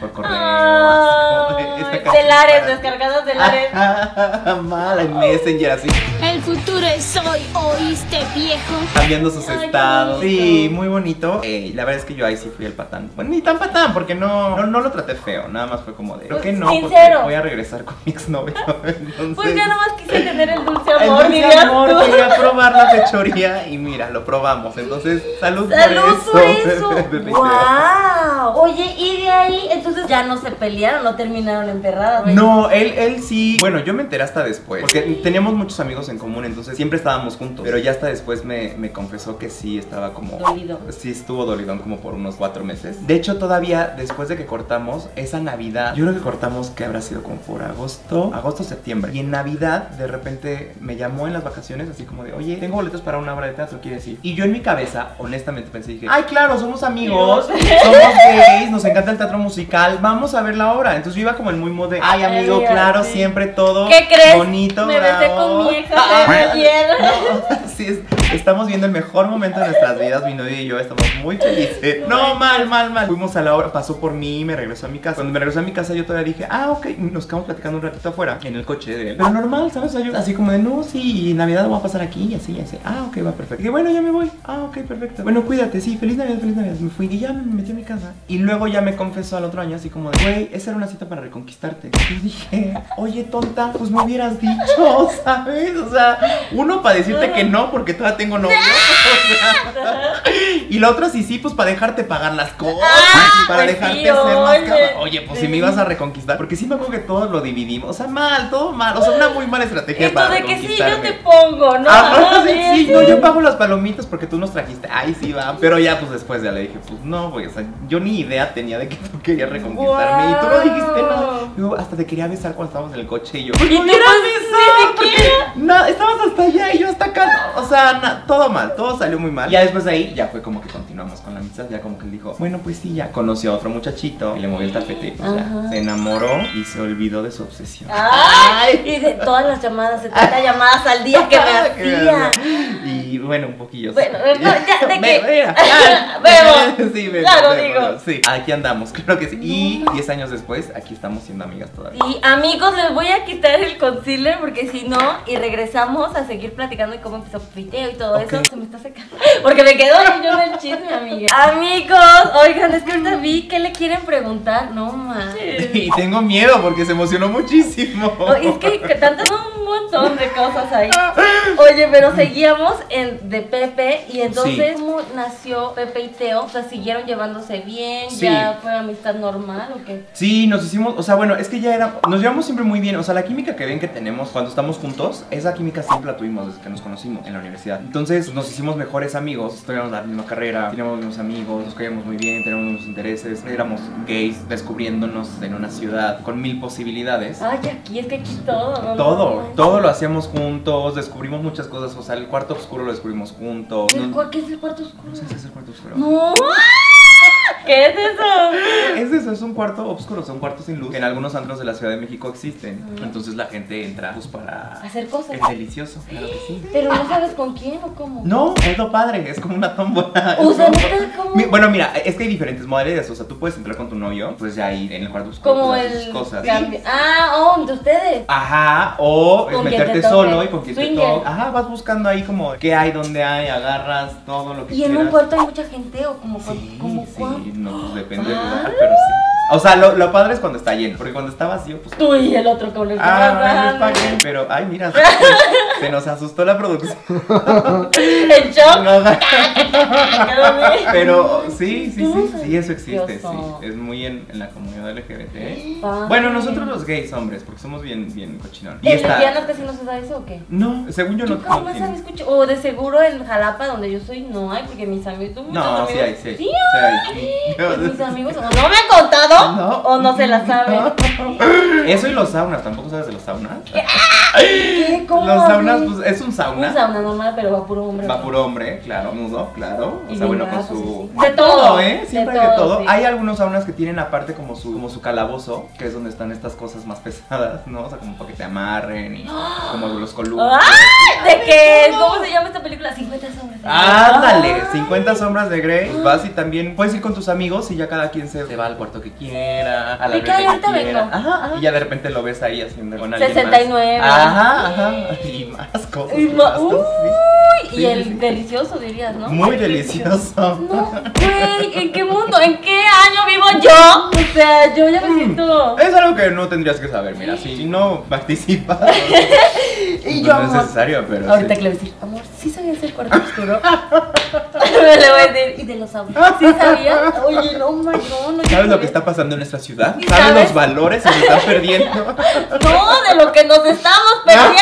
por correo. de, Ay, para ti. descargadas de Lares. Ah, Mala en Messenger así. El futuro es hoy, ¿oíste, viejo? cambiando sus Ay, estados. Sí, muy bonito. Eh, la verdad es que yo ahí sí fui el patán. Bueno, ni tan patán, porque no, no, no lo traté feo. Nada más fue como de. Creo Pues, que no, sincero. porque voy a regresar con mi exnovio. Entonces, Pues ya nomás quise tener el dulce el amor, dulce dirías amor, quería probar la fechoría y mira, lo probamos. Entonces, salud, ¡Salud por eso! ¡Wow! Oye, y de ahí, entonces ya no se pelearon, no terminaron emperradas. No, él, él sí. Bueno, yo me enteré hasta después. Porque teníamos muchos amigos en común, entonces siempre estábamos juntos. Pero ya hasta después me, me confesó que sí estaba como. Dolido. Sí, estuvo dolidón como por unos cuatro meses. De hecho, todavía después de que cortamos, esa Navidad, yo creo que cortamos que habrá sido como por agosto, agosto, septiembre. Y en Navidad, de repente, me llamó en las vacaciones, así como de, oye, tengo boletos para una obra de teatro, ¿quieres ir? Y yo en mi cabeza, honestamente pensé, dije, ay, claro, somos amigos, somos gays, nos encanta el teatro musical, vamos a ver la obra. Entonces yo iba como en muy modo de, ay, amigo, claro, siempre todo ¿Qué crees? bonito, Me besé bravo". con mi ex ayer. No, sí, es- estamos viendo el mejor momento de nuestras vidas, mi novio y yo estamos muy felices. No, mal, mal, mal. Fuimos a la obra, pasó por mí y me regresó a mi casa. Cuando me regresó a mi casa yo todavía dije, ah, ok, nos quedamos platicando un ratito afuera, en el coche de él. Pero normal, ¿sabes? Yo así como de, no, sí, Navidad lo voy a pasar aquí y así, y así. Ah, ok, va perfecto. Y bueno, ya me voy. Ah, ok, perfecto. Bueno, cuídate, sí, feliz Navidad, feliz Navidad. Me fui y ya me metí a mi casa. Y luego ya me confesó al otro año así como de, güey, esa era una cita para reconquistarte. Y yo dije, oye, tonta, pues me hubieras dicho, ¿sabes? O sea, uno para decirte que no porque todavía tengo novio. o sea, y la otra sí, sí, pues para dejarte pagar las cosas, Ah, para pues dejarte sí, ser más oye. pues si me ibas a reconquistar, porque sí me acuerdo que todos lo dividimos, o sea, mal, todo mal, o sea, una muy mala estrategia Esto para de que sí, yo te pongo, ¿no? Ah, sí, no, yo pago las palomitas porque tú nos trajiste. Ay, sí, va. Pero ya, pues después ya le dije, pues no, güey. O sea, yo ni idea tenía de que tú querías reconquistarme. Y tú no dijiste nada. Yo hasta te quería besar cuando estábamos en el coche y yo. Y tú, "¿Por qué pues, besar? No, estabas hasta allá y yo hasta acá. no". O sea, na- todo mal, todo salió muy mal. Ya después de ahí, ya fue como que continuamos con la amistad. Ya como que él dijo, bueno, pues sí, ya conoció a otro muchachito y le movió el tapete y pues Ajá. ya se enamoró y se olvidó de su obsesión. Ay, y de todas las llamadas, 70 llamadas al día que me hacía. Y bueno, un poquillo. Bueno, no, ya, ¿de ya. Vemos. Sí, vemos, Claro, vemos, digo. Sí, aquí andamos, claro que sí. Y 10 años después, aquí estamos siendo amigas todavía. Y amigos, les voy a quitar el concealer porque si no, y regresamos a seguir platicando de cómo empezó Piteo y todo eso, se me está secando. Porque me quedo ahí yo en el chisme, amiga. Amigos, oigan, es que ahorita vi que le quieren preguntar. No manches. Y tengo miedo porque se emocionó muchísimo. Es que, tanto un montón de cosas ahí. Oye, pero seguíamos en de Pepe y entonces. ¿cómo nació Pepe y Teo? O sea, siguieron llevándose bien, Sí. ya fue amistad normal o qué? Sí, nos hicimos, o sea, bueno, es que ya era, nos llevamos siempre muy bien, o sea, la química que ven que tenemos cuando estamos juntos, esa química siempre la tuvimos desde que nos conocimos en la universidad. Entonces nos hicimos mejores amigos, estudiamos la misma carrera, teníamos mismos amigos, nos caíamos muy bien, teníamos mismos intereses, éramos gays descubriéndonos en una ciudad con mil posibilidades. Ay, aquí es que aquí todo, ¿no? Todo, No, todo lo hacíamos juntos, descubrimos muchas cosas, o sea, el cuarto oscuro lo descubrimos juntos. ¿El No- cua- ¿Qué es el cuarto oscuro? no sé si es el cuarto oscuro. No. ¿Qué es eso? es eso, es un cuarto oscuro, son cuartos sin luz. que En algunos antros de la Ciudad de México existen. Entonces la gente entra pues para Hacer cosas. Es delicioso, claro que sí. Pero no sabes con quién o cómo. No, es lo padre, es como una tómbola. O sea, como- Bueno, mira, es que hay diferentes modalidades. O sea, tú puedes entrar con tu novio, pues ya ahí en el cuarto oscuro. Como pues, el. cosas. Ah, oh, de ustedes. Ajá, o es meterte solo y con quien te toque. Ajá, vas buscando ahí como qué hay, dónde hay, agarras todo lo que ¿Y en quieras. un cuarto hay mucha gente o como, Sí, como sí, no, pues depende del Ah. lugar, pero sí. O sea, lo, lo padre es cuando está lleno, porque cuando está vacío, pues... Tú y el otro con el Ah, no bien, pero, ay, mira, se, se nos asustó la producción. En shock. Pero sí, sí, no sí, sí, eso existe, sí. Es muy en, en la comunidad LGBT. Padre. Bueno, nosotros los gays, hombres, porque somos bien, bien cochinones. Y ¿En está... lesbianas casi no se da eso o qué? No, según yo no. Yo no había escuchado. O de seguro en Jalapa, donde yo soy, no hay, porque mis amigos. No, sí hay, sí. Sí hay. Pues mis amigos no me han contado No. o no se la saben. Eso y los saunas, ¿tampoco sabes de los saunas? ¿Qué? ¿Cómo? Los saunas, pues es un sauna. Un sauna normal, pero va puro hombre. Va puro hombre, claro, nudo, claro. O sea, bueno, con su. De todo, ¿eh? Siempre hay de todo. Hay algunos saunas que tienen aparte como su, como su calabozo, que es donde están estas cosas más pesadas, ¿no? O sea, como para que te amarren y como los columnas. ¿De qué? ¿Cómo se llama esta película? 50 sombras. de Grey. Ándale, Ah. 50 sombras de Grey. Vas y también puedes ir con tus amigos y ya cada quien se, se va al cuarto que quiera, a la que ahorita quiera. vengo. Ajá, ajá. Y ya de repente lo ves ahí haciendo con alguien 69. Más. Ajá, ajá. Y más cosas. Y más cosas, sí. Uy, Sí, y el sí, delicioso dirías, ¿no? Muy delicioso. No, güey, ¿en qué mundo? ¿En qué año vivo yo? O sea, yo ya me siento. Es algo que no tendrías que saber, mira, si no participas, no, Y yo, no es necesario, pero Ahorita sí. que le voy a decir, amor, ¿sí sabías el cuarto oscuro? me le voy a decir, y de los autos. ¿Sí sabías? Oye, no, my, no, ¿Sabes lo que está pasando en nuestra ciudad? ¿Y ¿Sabes, sabes? los valores que se están perdiendo? No, de lo que nos estamos perdiendo.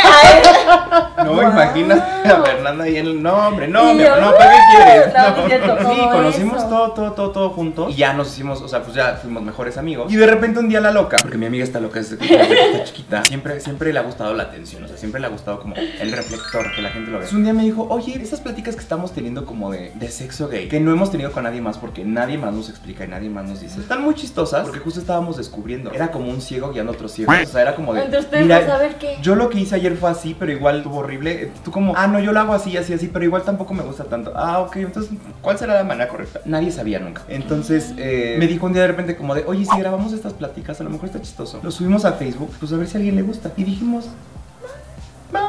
No, Wow. imagínate a Fernanda y él. No, hombre, no, mi yo, no, ¿para qué quieres? no, no Sí, conocimos eso. todo, todo, todo, todo juntos. Y ya nos hicimos, o sea, pues ya fuimos mejores amigos. Y de repente un día la loca, porque mi amiga está loca desde que está chiquita, siempre, siempre le ha gustado la atención, o sea, siempre le ha gustado como el reflector, que la gente lo vea. Entonces un día me dijo, oye, esas pláticas que estamos teniendo como de, de sexo gay, que no hemos tenido con nadie más porque nadie más nos explica y nadie más nos dice, están muy chistosas porque justo estábamos descubriendo. Era como un ciego guiando a otro ciego. O sea, era como de. Entre ustedes "Mira, no saber qué. yo lo que hice ayer fue así, pero igual estuvo horrible. Tú como, ah, no, yo lo hago así, así, así, pero igual tampoco me gusta tanto. Ah, ok, entonces, ¿cuál será la manera correcta? Nadie sabía nunca. Entonces, eh, me dijo un día de repente como de, oye, si grabamos estas pláticas, a lo mejor está chistoso. Lo subimos a Facebook, pues a ver si a alguien le gusta. Y dijimos,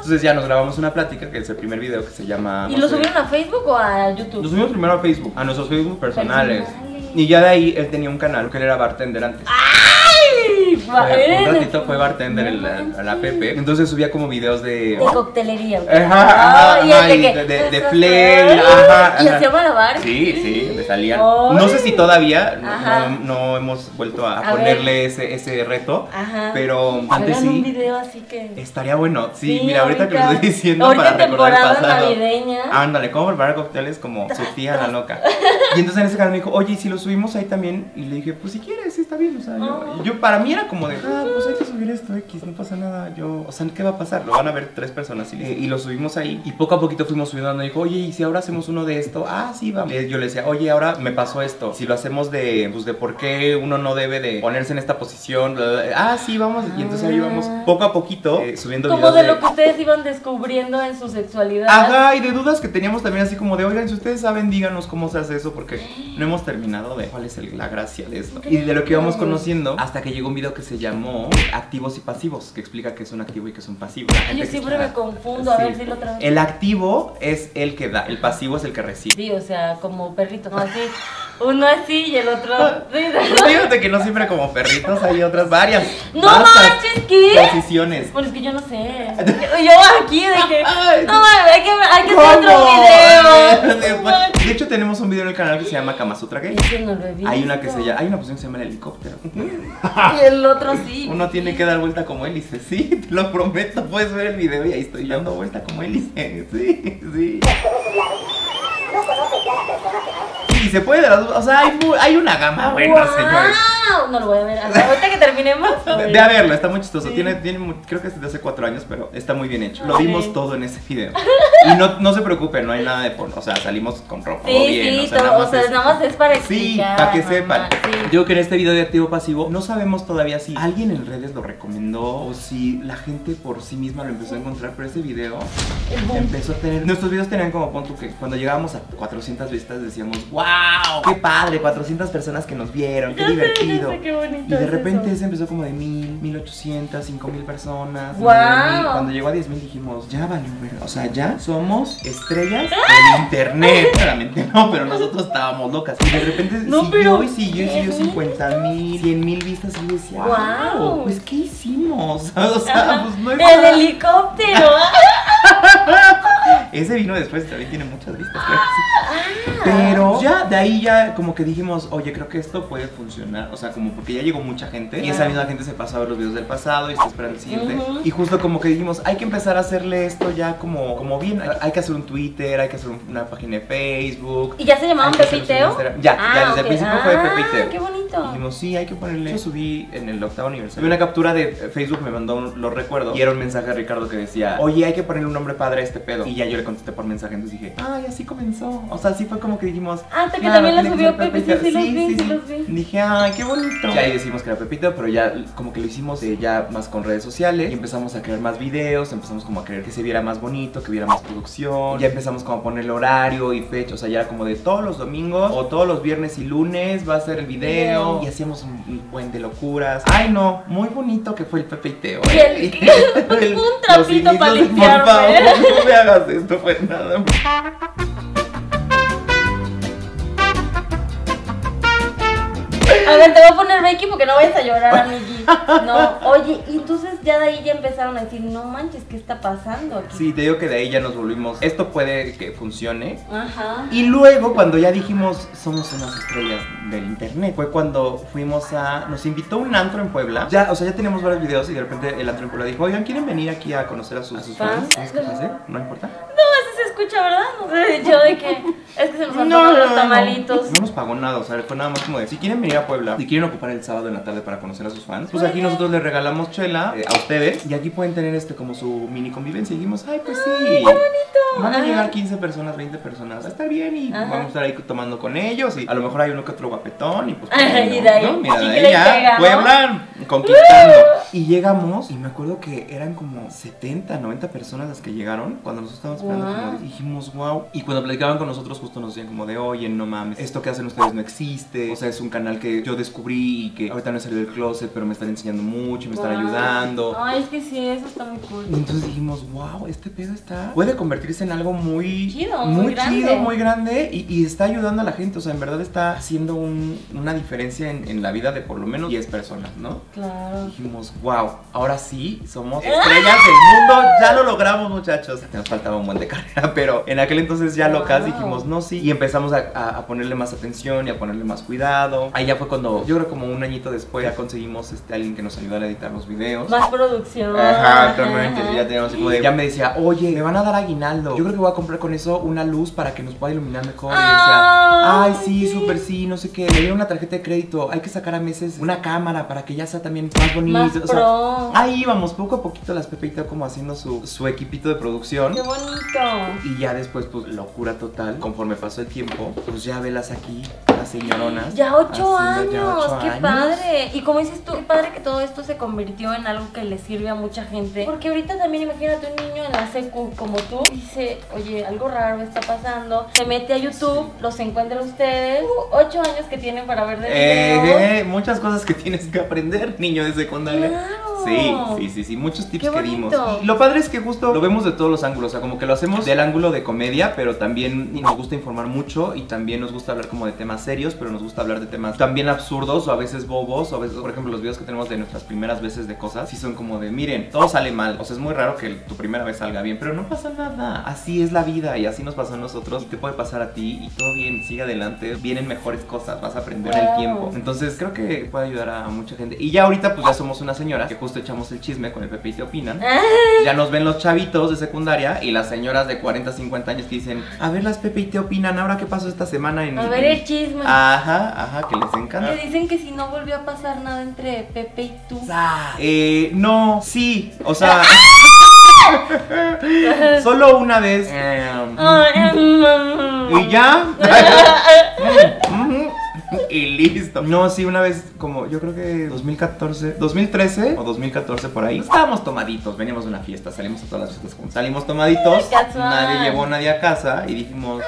entonces ya nos grabamos una plática, que es el primer video que se llama... ¿Y no lo sé, subieron a Facebook o a YouTube? Lo subimos primero a Facebook, a nuestros Facebook personales. Personales. Y ya de ahí él tenía un canal, que él era bartender antes. ¡Ay! Fue- un ratito fue bartender en la, en la Pepe. Entonces subía como videos de... De coctelería. Ajá, ajá, Ay, ajá, el y de, de, de Ajá. flair, ajá, Y hacía malabar. Sí, sí, me salían. Ay. No sé si todavía no, no- hemos vuelto a, A ponerle ese, ese reto, Ajá. pero antes Hagan un sí. video así que. Estaría bueno. Sí, Sí, mira, ahorita, que lo ahorita. estoy diciendo Ahorita para recordar el pasado. navideña. Ándale, cómo preparar cócteles como su tía la loca. Y entonces en ese canal me dijo, oye, ¿y si lo subimos ahí también? Y le dije, pues si quieres, sí, está bien. O sea, yo, Oh. y yo para mí era como de, ah, pues hay que subir esto, X, no pasa nada. Yo, o sea, ¿qué va a pasar? Lo van a ver tres personas y, y lo subimos ahí. Y poco a poquito fuimos subiendo. Me dijo, oye, ¿y si ahora hacemos uno de esto? Ah, sí, vamos. Y Yo le decía, oye, ahora me pasó esto. Si lo hacemos de, pues de por qué uno no debe de ponerse en esta posición. bla, bla, bla. Ah, sí, vamos. Y entonces ahí vamos poco a poquito eh, subiendo Como videos de lo que ustedes iban descubriendo en su sexualidad. Ajá, y de dudas que teníamos también así como de, oigan, si ustedes saben, díganos cómo se hace eso, porque no hemos terminado de cuál es el- la gracia de esto. Y de lo que íbamos conociendo, hasta que llegó un video que se llamó Activos y Pasivos, que explica que es un activo y que es un pasivo. Yo siempre me confundo. A Sí. ver si lo otra vez. El activo es el que da, el pasivo es el que recibe. Sí, o sea, como perrito. No, así. Uno así y el otro. Pero Fíjate que no siempre como perritos, hay otras varias. No manches, ¿qué? Posiciones. Bueno, es que yo no sé. Yo aquí de que. No mames, hay que, hay que hacer otro video. De, No hecho, tenemos un video en el canal que se llama Kama Sutra Gay. Ese no lo he visto. Hay una que se llama, hay una posición que se llama el helicóptero. Y el otro sí. Uno tiene que dar vuelta como hélice, sí, te lo prometo, puedes ver el video y ahí estoy dando vuelta como hélice, sí, sí. Sí, se puede de las dos, o sea, hay, hay una gama buena, Guau. señores. ¡Wow! No lo voy a ver. Hasta ahorita que terminemos. Ve veré. a verlo, está muy chistoso. Sí. Tiene, tiene, creo que es de hace cuatro años, pero está muy bien hecho. Lo vimos todo en ese video. Y no, no se preocupen, no hay nada de porno. O sea, salimos con ropa. Sí, bien, sí, o sea, todo, nada o más sea, es- nada más es para Sí, explicar. para que mamá, sepan. sí. Digo que en este video de activo pasivo no sabemos todavía si alguien en redes lo recomendó o si la gente por sí misma lo empezó a encontrar, pero ese video empezó a tener. Nuestros videos tenían como punto que cuando llegábamos a 400 vistas decíamos, ¡Wow! ¡Qué padre! 400 personas que nos vieron, qué sé, divertido. ya sé, qué bonito y de es repente eso. ese empezó como de 1000, 1800, 5000 personas. 9000. Cuando llegó a 10000 dijimos, ya valió, verga". o sea, ya somos estrellas del internet. Claramente no, pero nosotros estábamos locas. Y de repente No, siguió y siguió y siguió 10,000. 50 mil, 100 mil vistas y yo decía, ¡Guau! wow, pues ¿qué hicimos? O sea, pues no hay El helicóptero. Ese vino después también tiene muchas vistas, sí. Pero ya de ahí ya como que dijimos, oye, creo que esto puede funcionar. O sea, como porque ya llegó mucha gente y esa misma gente se pasó a ver los videos del pasado y está esperando el siguiente. Y justo como que dijimos, hay que empezar a hacerle esto ya como, como bien. Hay- Hay que hacer un Twitter, hay que hacer un- una página de Facebook. ¿Y ya se llamaban Pepiteo? Instagram. Ya, Ah, ya desde el principio fue Ah, Pepe y Teo. qué bonito. Dijimos, sí, hay que ponerle. Yo subí en el octavo aniversario. Una captura de Facebook, me mandó un, lo recuerdo. Y era un mensaje a Ricardo que decía, oye, hay que ponerle un nombre padre a este pedo. Y ya yo le contesté por mensaje, entonces dije, ay, así comenzó. O sea, así fue como que dijimos. Ah, que "Claro, también que subió Pepe, sí, Pepito". sí los vi, sí los vi. Dije, ay, qué bonito. Y ahí decimos que era Pepito, pero ya como que lo hicimos eh, ya más con redes sociales. Y empezamos a crear más videos, empezamos como a querer que se viera más bonito, que hubiera más producción. Ya empezamos como a ponerle horario y fecha. O sea, ya era como de todos los domingos o todos los viernes y lunes va a ser el video. Y hacíamos un, buen de locuras. Ay, no, muy bonito que fue el Pepe y Teo. Y ¿eh? el- El- un trapito para limpiarme. Por favor, no me hagas esto, Fernanda. A ver, te voy a poner Becky porque no vayas a llorar, amigui. No, oye, y entonces ya de ahí ya empezaron a decir, no manches, ¿qué está pasando aquí? Sí, te digo que de ahí ya nos volvimos. Esto puede que funcione. Ajá. Y luego, cuando ya dijimos somos unas estrellas del internet, fue cuando fuimos a. Nos invitó un antro en Puebla. Ya, o sea, ya teníamos varios videos y de repente el antro en Puebla dijo: Oigan, ¿quieren venir aquí a conocer a sus, a sus fans? ¿Fans? ¿Sabes qué? No importa. No, eso se escucha, ¿verdad? No sé, yo de que es que se nos antojan los tamalitos. No nos pagó nada, o sea, fue nada más como de si quieren venir a Puebla, si quieren ocupar el sábado en la tarde para conocer a sus fans, pues aquí nosotros les regalamos chela eh, a ustedes y aquí pueden tener este como su mini convivencia. Y dijimos, ay, pues sí. Qué bonito. Van a llegar 15 personas, 20 personas, va a estar bien y Ajá. vamos a estar ahí tomando con ellos y a lo mejor hay uno que otro guapetón y pues Ajá, ¿por qué y no? de ahí, ¿no? Mira, de chicle ahí y ya, pega, ¿no? Puebla conquistando. Y llegamos y me acuerdo que eran como 70, 90 personas las que llegaron cuando nosotros estábamos esperando como dijimos, wow. Y cuando platicaban con nosotros justo nos decían como de, oye, no mames, esto que hacen ustedes no existe. O sea, es un canal que yo descubrí y que ahorita no he salido del closet, pero me están enseñando mucho, me están ayudando. Ay, es que sí, eso está muy cool. Y entonces dijimos, wow, este pedo está. Puede convertirse en algo muy. Chido, muy grande. chido, muy grande. Y, y está ayudando a la gente. O sea, en verdad está haciendo un- una diferencia en, en la vida de por lo menos 10 personas, ¿no? Claro. Dijimos, wow, ahora sí somos estrellas del mundo. Ya lo logramos, muchachos. Nos faltaba un buen de carrera, pero en aquel entonces ya locas Wow. dijimos, no, sí. Y empezamos a, a- a ponerle más atención y a ponerle más cuidado. Ahí ya fue cuando, yo creo como un añito después, ya conseguimos este, alguien que nos ayudara a editar los videos. Más producción. Ajá, exactamente. Ajá. Ya teníamos como de- Ya me decía, oye, me van a dar aguinaldo. Yo creo que voy a comprar con eso una luz para que nos pueda iluminar mejor. Y decía, ay, sí, súper sí, no sé qué. Me dieron una tarjeta de crédito. Hay que sacar a meses una cámara para que ya sea también más bonito. Más o sea, pro. ahí íbamos, poco a poquito las Teo como haciendo su, su equipito de producción. Qué bonito. Y ya después, pues, locura total. Conforme pasó el tiempo, pues ya velas aquí, las señoronas. Ya ocho ya años, ocho qué años. padre. Y como dices tú, qué padre que todo esto se convirtió en algo que le sirve a mucha gente. Porque ahorita también imagínate un niño en la secu como tú, dice, oye, algo raro está pasando. Se mete a YouTube, los encuentra ustedes. Uh, ocho años que tienen para ver de videos. Eh, muchas cosas que tienes que aprender, niño de secundaria. Claro. Sí, sí, sí, sí, muchos tips que dimos. Y lo padre es que justo lo vemos de todos los ángulos, o sea, como que lo hacemos del ángulo de comedia, pero también nos gusta informar mucho y también nos gusta hablar como de temas serios, pero nos gusta hablar de temas también absurdos o a veces bobos, o a veces, por ejemplo, los videos que tenemos de nuestras primeras veces de cosas, sí son como de, miren, todo sale mal, o sea, es muy raro que tu primera vez salga bien, pero no pasa nada, así es la vida y así nos pasó a nosotros y te puede pasar a ti y todo bien, sigue adelante, vienen mejores cosas, vas a aprender en el Wow. tiempo. Entonces creo que puede ayudar a mucha gente. Y ya ahorita pues ya somos unas señoras que justo justo echamos el chisme con el Pepe y te opinan. Ah, Ya nos ven los chavitos de secundaria y las señoras de 40, 50 años que dicen, a ver las Pepe y te opinan, ahora qué pasó esta semana en... A ver el chisme. Ajá, ajá, que les encanta. Que dicen que si no volvió a pasar nada entre Pepe y tú. Eh, no, sí, o sea... Solo una vez. mm, y ya. listo. No, sí, una vez, como yo creo que 2014, 2013 o 2014 por ahí. Estábamos tomaditos, veníamos de una fiesta, salimos a todas las fiestas juntos. Salimos tomaditos, nadie llevó a nadie a casa y dijimos.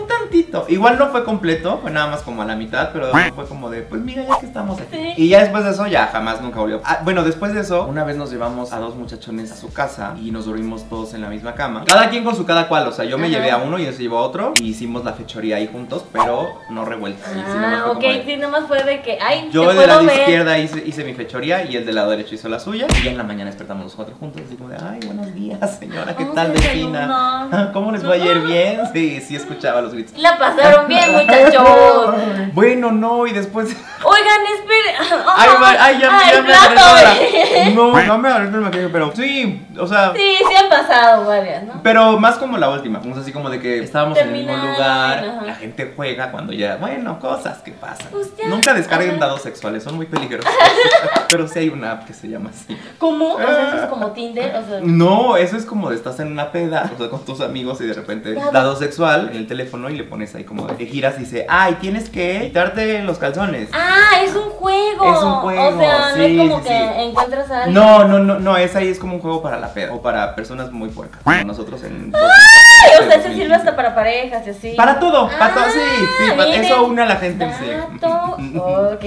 Un tantito. Igual no fue completo, fue nada más como a la mitad, pero fue como de, pues mira, ya que estamos aquí. Sí. Y ya después de eso, ya jamás nunca volvió. Ah, bueno, después de eso, una vez nos llevamos a dos muchachones a su casa y nos dormimos todos en la misma cama. Cada quien con su cada cual, o sea, yo me Ajá. llevé a uno y él se llevó a otro y hicimos la fechoría ahí juntos, pero no revueltos. Más Ah, ok, como sí, nomás fue de que, ay, yo te de la puedo de ver. izquierda hice, hice mi fechoría y el del lado derecho hizo la suya. Y en la mañana despertamos los cuatro juntos, así como de, ay, buenos días, señora, ¿qué tal, vecina? ¿Cómo les fue ayer? ¿Bien? Sí, sí escuchaba los gritos. La pasaron bien, muchachos. Bueno, no, y después... Oigan, espere. Ay, va- ay, ya, Ay, ya me agarré No, no me agarré el maquillaje, pero sí, o sea... Sí, sí han pasado varias, ¿no? Pero más como la última, o sea, así como de que estábamos en el mismo lugar, ajá. la gente juega cuando ya, bueno, cosas que pasan. Pues Nunca descarguen ajá. dados sexuales, son muy peligrosos. Pero sí hay una app que se llama así. ¿Cómo? O sea, eso es como Tinder, o sea. No, eso es como de estás en una peda, o sea, con tus amigos y de repente Dado. dado sexual en el teléfono y le pones ahí como de que giras y dice, ay, tienes que quitarte los calzones. Ah, es un juego. Es un juego, O sea, no sí, es como sí, que sí. encuentras a alguien. No, no, no, no, esa ahí es como un juego para la peda o para personas muy puercas, como nosotros en... Ay, o sea, eso sirve hasta para parejas y así. Para todo, para todo, sí, sí, Ah, para- eso une a la gente en sí. Ok,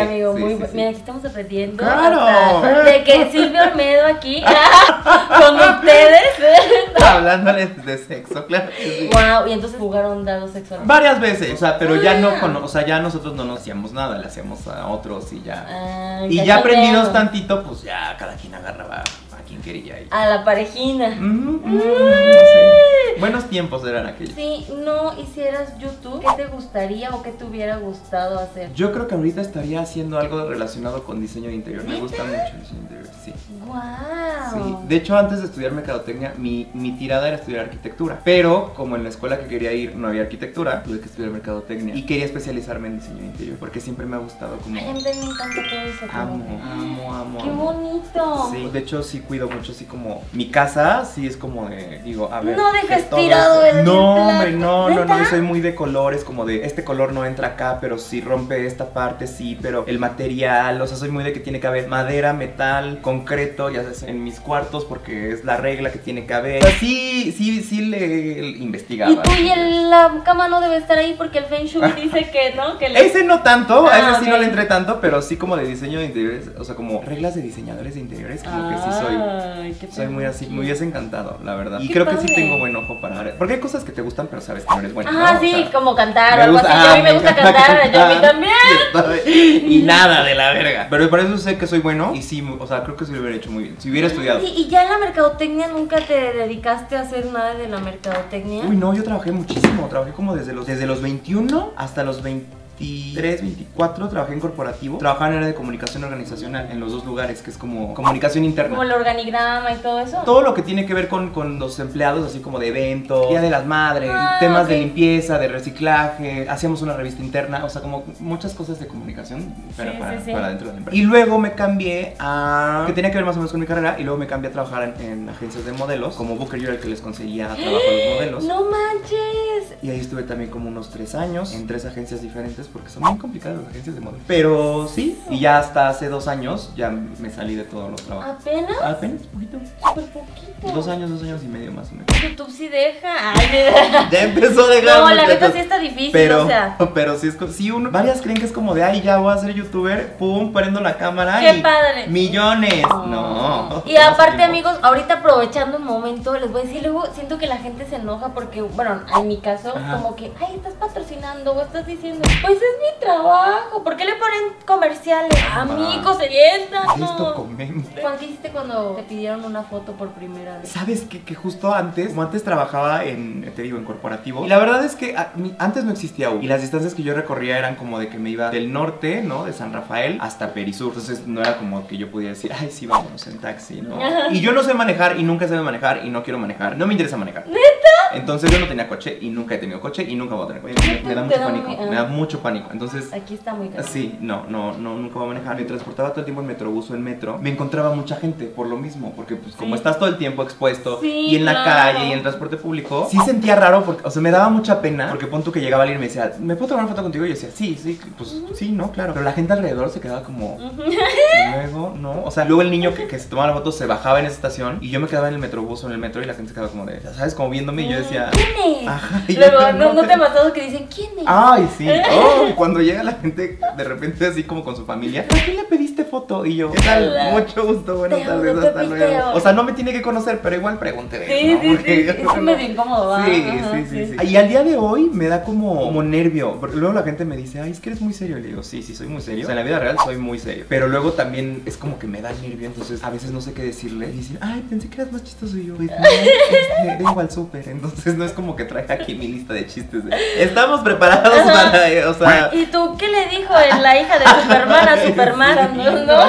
amigo, sí, muy sí, bu- sí. Mira, aquí estamos aprendiendo. Claro. hasta de que Silvia Olmedo aquí con ustedes. Hablándoles de sexo, claro. que sí. wow, y entonces jugaron dados sexuales. Varias veces, o sea, pero ya no, Ah. con, o sea, ya nosotros no nos hacíamos nada, le hacíamos a otros y ya. Ah, y ya aprendidos tantito, pues ya cada quien agarraba a quien quería. A la parejina. Ujú, ujú, no sé. Buenos tiempos eran aquellos. Si no hicieras YouTube, ¿qué te gustaría o qué te hubiera gustado hacer? Yo creo que ahorita estaría haciendo algo relacionado con diseño de interior. Me gusta mucho el diseño de interior, sí. Wow. Sí, de hecho antes de estudiar mercadotecnia, mi, mi tirada era estudiar arquitectura. Pero como en la escuela que quería ir no había arquitectura, tuve que estudiar mercadotecnia. Y quería especializarme en diseño de interior porque siempre me ha gustado como... Ay, a mí también me encanta todo eso. Amo, amo, amo. Qué amo. bonito. Sí, de hecho sí cuido mucho así como mi casa, sí es como de, digo, a ver. No dejes tirado es- el No, plato. hombre, no, no, no, yo soy muy de colores, como de este color no entra acá, pero sí rompe esta parte, sí, pero el material, o sea, soy muy de que tiene que haber madera, metal, concreto, ya sabes, en mis cuartos porque es la regla que tiene que haber. O sea, sí, sí, sí le investigaba. Y tú y el- la cama no debe estar ahí porque el Feng Shui dice que no, que le- Ese no tanto, a Ah, ese sí no le entré tanto, pero sí como de diseño de interiores, o sea, como reglas de diseñadores de interiores, como que sí soy. Ay, qué Soy muy así, muy desencantado, la verdad. Y creo que sí tengo buen ojo para. Porque hay cosas que te gustan, pero sabes que no eres bueno. Ah, ¿no? O sí, sea, como cantar o algo gusta- así. Yo a mí ah, me gusta cantar, yo a mí también. Y nada de la verga. Pero por eso sé que soy bueno y sí, o sea, creo que sí lo hubiera hecho muy bien. Si hubiera estudiado. Y, y ya en la mercadotecnia nunca te dedicaste a hacer nada de la mercadotecnia. Uy, no, yo trabajé muchísimo. Trabajé como desde los, desde los 21 hasta los 23, 24. Trabajé en corporativo. Trabajaba en área de comunicación organizacional en los dos lugares, que es como comunicación interna. Como el organigrama y todo eso. Todo lo que tiene que ver con, con los empleados, así como de eventos, Día de las Madres, Ah, temas de limpieza, de reciclaje, hacíamos una revista interna, o sea, como muchas cosas de comunicación pero Sí, para, sí, sí. para dentro de la empresa. Y luego me cambié a... que tenía que ver más o menos con mi carrera, y luego me cambié a trabajar en, en agencias de modelos, como Booker, yo era el que les conseguía trabajo a los modelos. No manches. Y ahí estuve también como unos tres años en tres agencias diferentes porque son muy complicadas las agencias de modelos. Pero sí, y ya hasta hace dos años ya me salí de todos los trabajos. Apenas, Apenas poquito. súper poquito. Dos años, dos años y medio más o menos. YouTube sí deja. Ay, Ya empezó a dejar. no, la neta sí está difícil, Pero, o sea. pero sí es sí uno, varias creen que es como de ay ya voy a ser youtuber, pum, prendo la cámara Qué y padre. millones. No. Y aparte, amigos, ahorita aprovechando un momento, les voy a decir, luego siento que la gente se enoja porque, bueno, en mi caso, Ajá. como que, ay, estás patrocinando o estás diciendo, pues ese es mi trabajo. ¿Por qué le ponen comerciales? Amigos, se llenan. De esto comemos. Juan, ¿qué hiciste cuando te pidieron una foto por primera vez? ¿Sabes qué? Que justo antes, como antes trabajaba en, te digo, en corporativo. Y la verdad es que a- mi- antes no existía U. Y las distancias que yo recorría eran como de que me iba del norte, ¿no? De San Rafael hasta Perisur. Entonces no era como que yo pudiera decir, ay, sí, vámonos en taxi, ¿no? Y yo no sé manejar y nunca sé manejar y no quiero manejar. No me interesa manejar. ¿Neta? Entonces yo no tenía coche y nunca he tenido coche y nunca voy a tener coche. Me, da mucho pánico. Me da ah. mucho pánico. Entonces Aquí está muy caro. Sí, no, no, no, nunca voy a manejar. Me transportaba todo el tiempo en metrobús o en metro. Me encontraba mucha gente por lo mismo, porque pues como Sí. estás todo el tiempo expuesto Sí, y en la claro. calle y en el transporte público, sí sentía raro, porque, o sea, me daba mucha pena, porque pon tú que llegaba alguien y me decía, ¿me puedo tomar una foto contigo? Y yo decía, sí, sí, pues sí, no, claro. Pero la gente alrededor se quedaba como, luego, no, o sea, luego el niño que, que se tomaba la foto se bajaba en esa estación y yo me quedaba en el metrobús o en el metro y la gente se quedaba como de, ¿sabes? Como viéndome y yo decía, ¿Quién es? Ajá, yo Luego, no, te- ha pasado que dicen, ¿quién es? Ay, sí. Oh, cuando llega la gente de repente así como con su familia. ¿A quién le pediste foto? Y yo, ¿qué tal? Hola. Mucho gusto, buenas tardes, de hasta luego. O sea, no me tiene que conocer, pero igual pregúntele. Sí, ¿no? sí, Porque- sí, es medio incómodo, ¿va? Sí, Ajá, sí, sí, sí. sí. Y al día de hoy me da como, como nervio. Porque luego la gente me dice, ay, es que eres muy serio. Y le digo, sí, sí, soy muy serio. O sea, en la vida real soy muy serio. Pero luego también es como que me da nervio. Entonces a veces no sé qué decirle. Y dicen, ay, pensé que eras más chistoso. Y yo, pues, no, este, vengo al súper. Entonces no es como que traiga aquí mi lista de chistes. de, Estamos preparados Ajá. para, eh, o sea. ¿Y tú qué le dijo en la hija de Superman a Superman? ¿no? ¿No?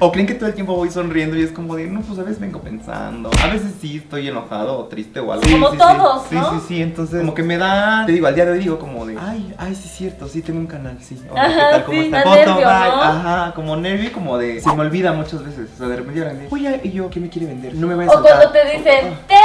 O creen que todo el tiempo voy sonriendo y es como de, no, pues a veces vengo pensando. A veces sí estoy enojado o triste o algo. Como sí, todos, sí. ¿no? Sí, sí, sí. Entonces, como que me da. Te digo, al día de hoy digo como de, ay, ay, sí, es cierto, sí, tengo un canal, sí. Hola, Ajá, ¿qué tal? ¿Cómo sí, está? Foto, nervio. ¿no? Ajá, como nervio y como de. Se me olvida muchas veces. O sea, de repente llegan y oye, ¿y yo qué me quiere vender? No me vayas a O cuando te dicen. Teo,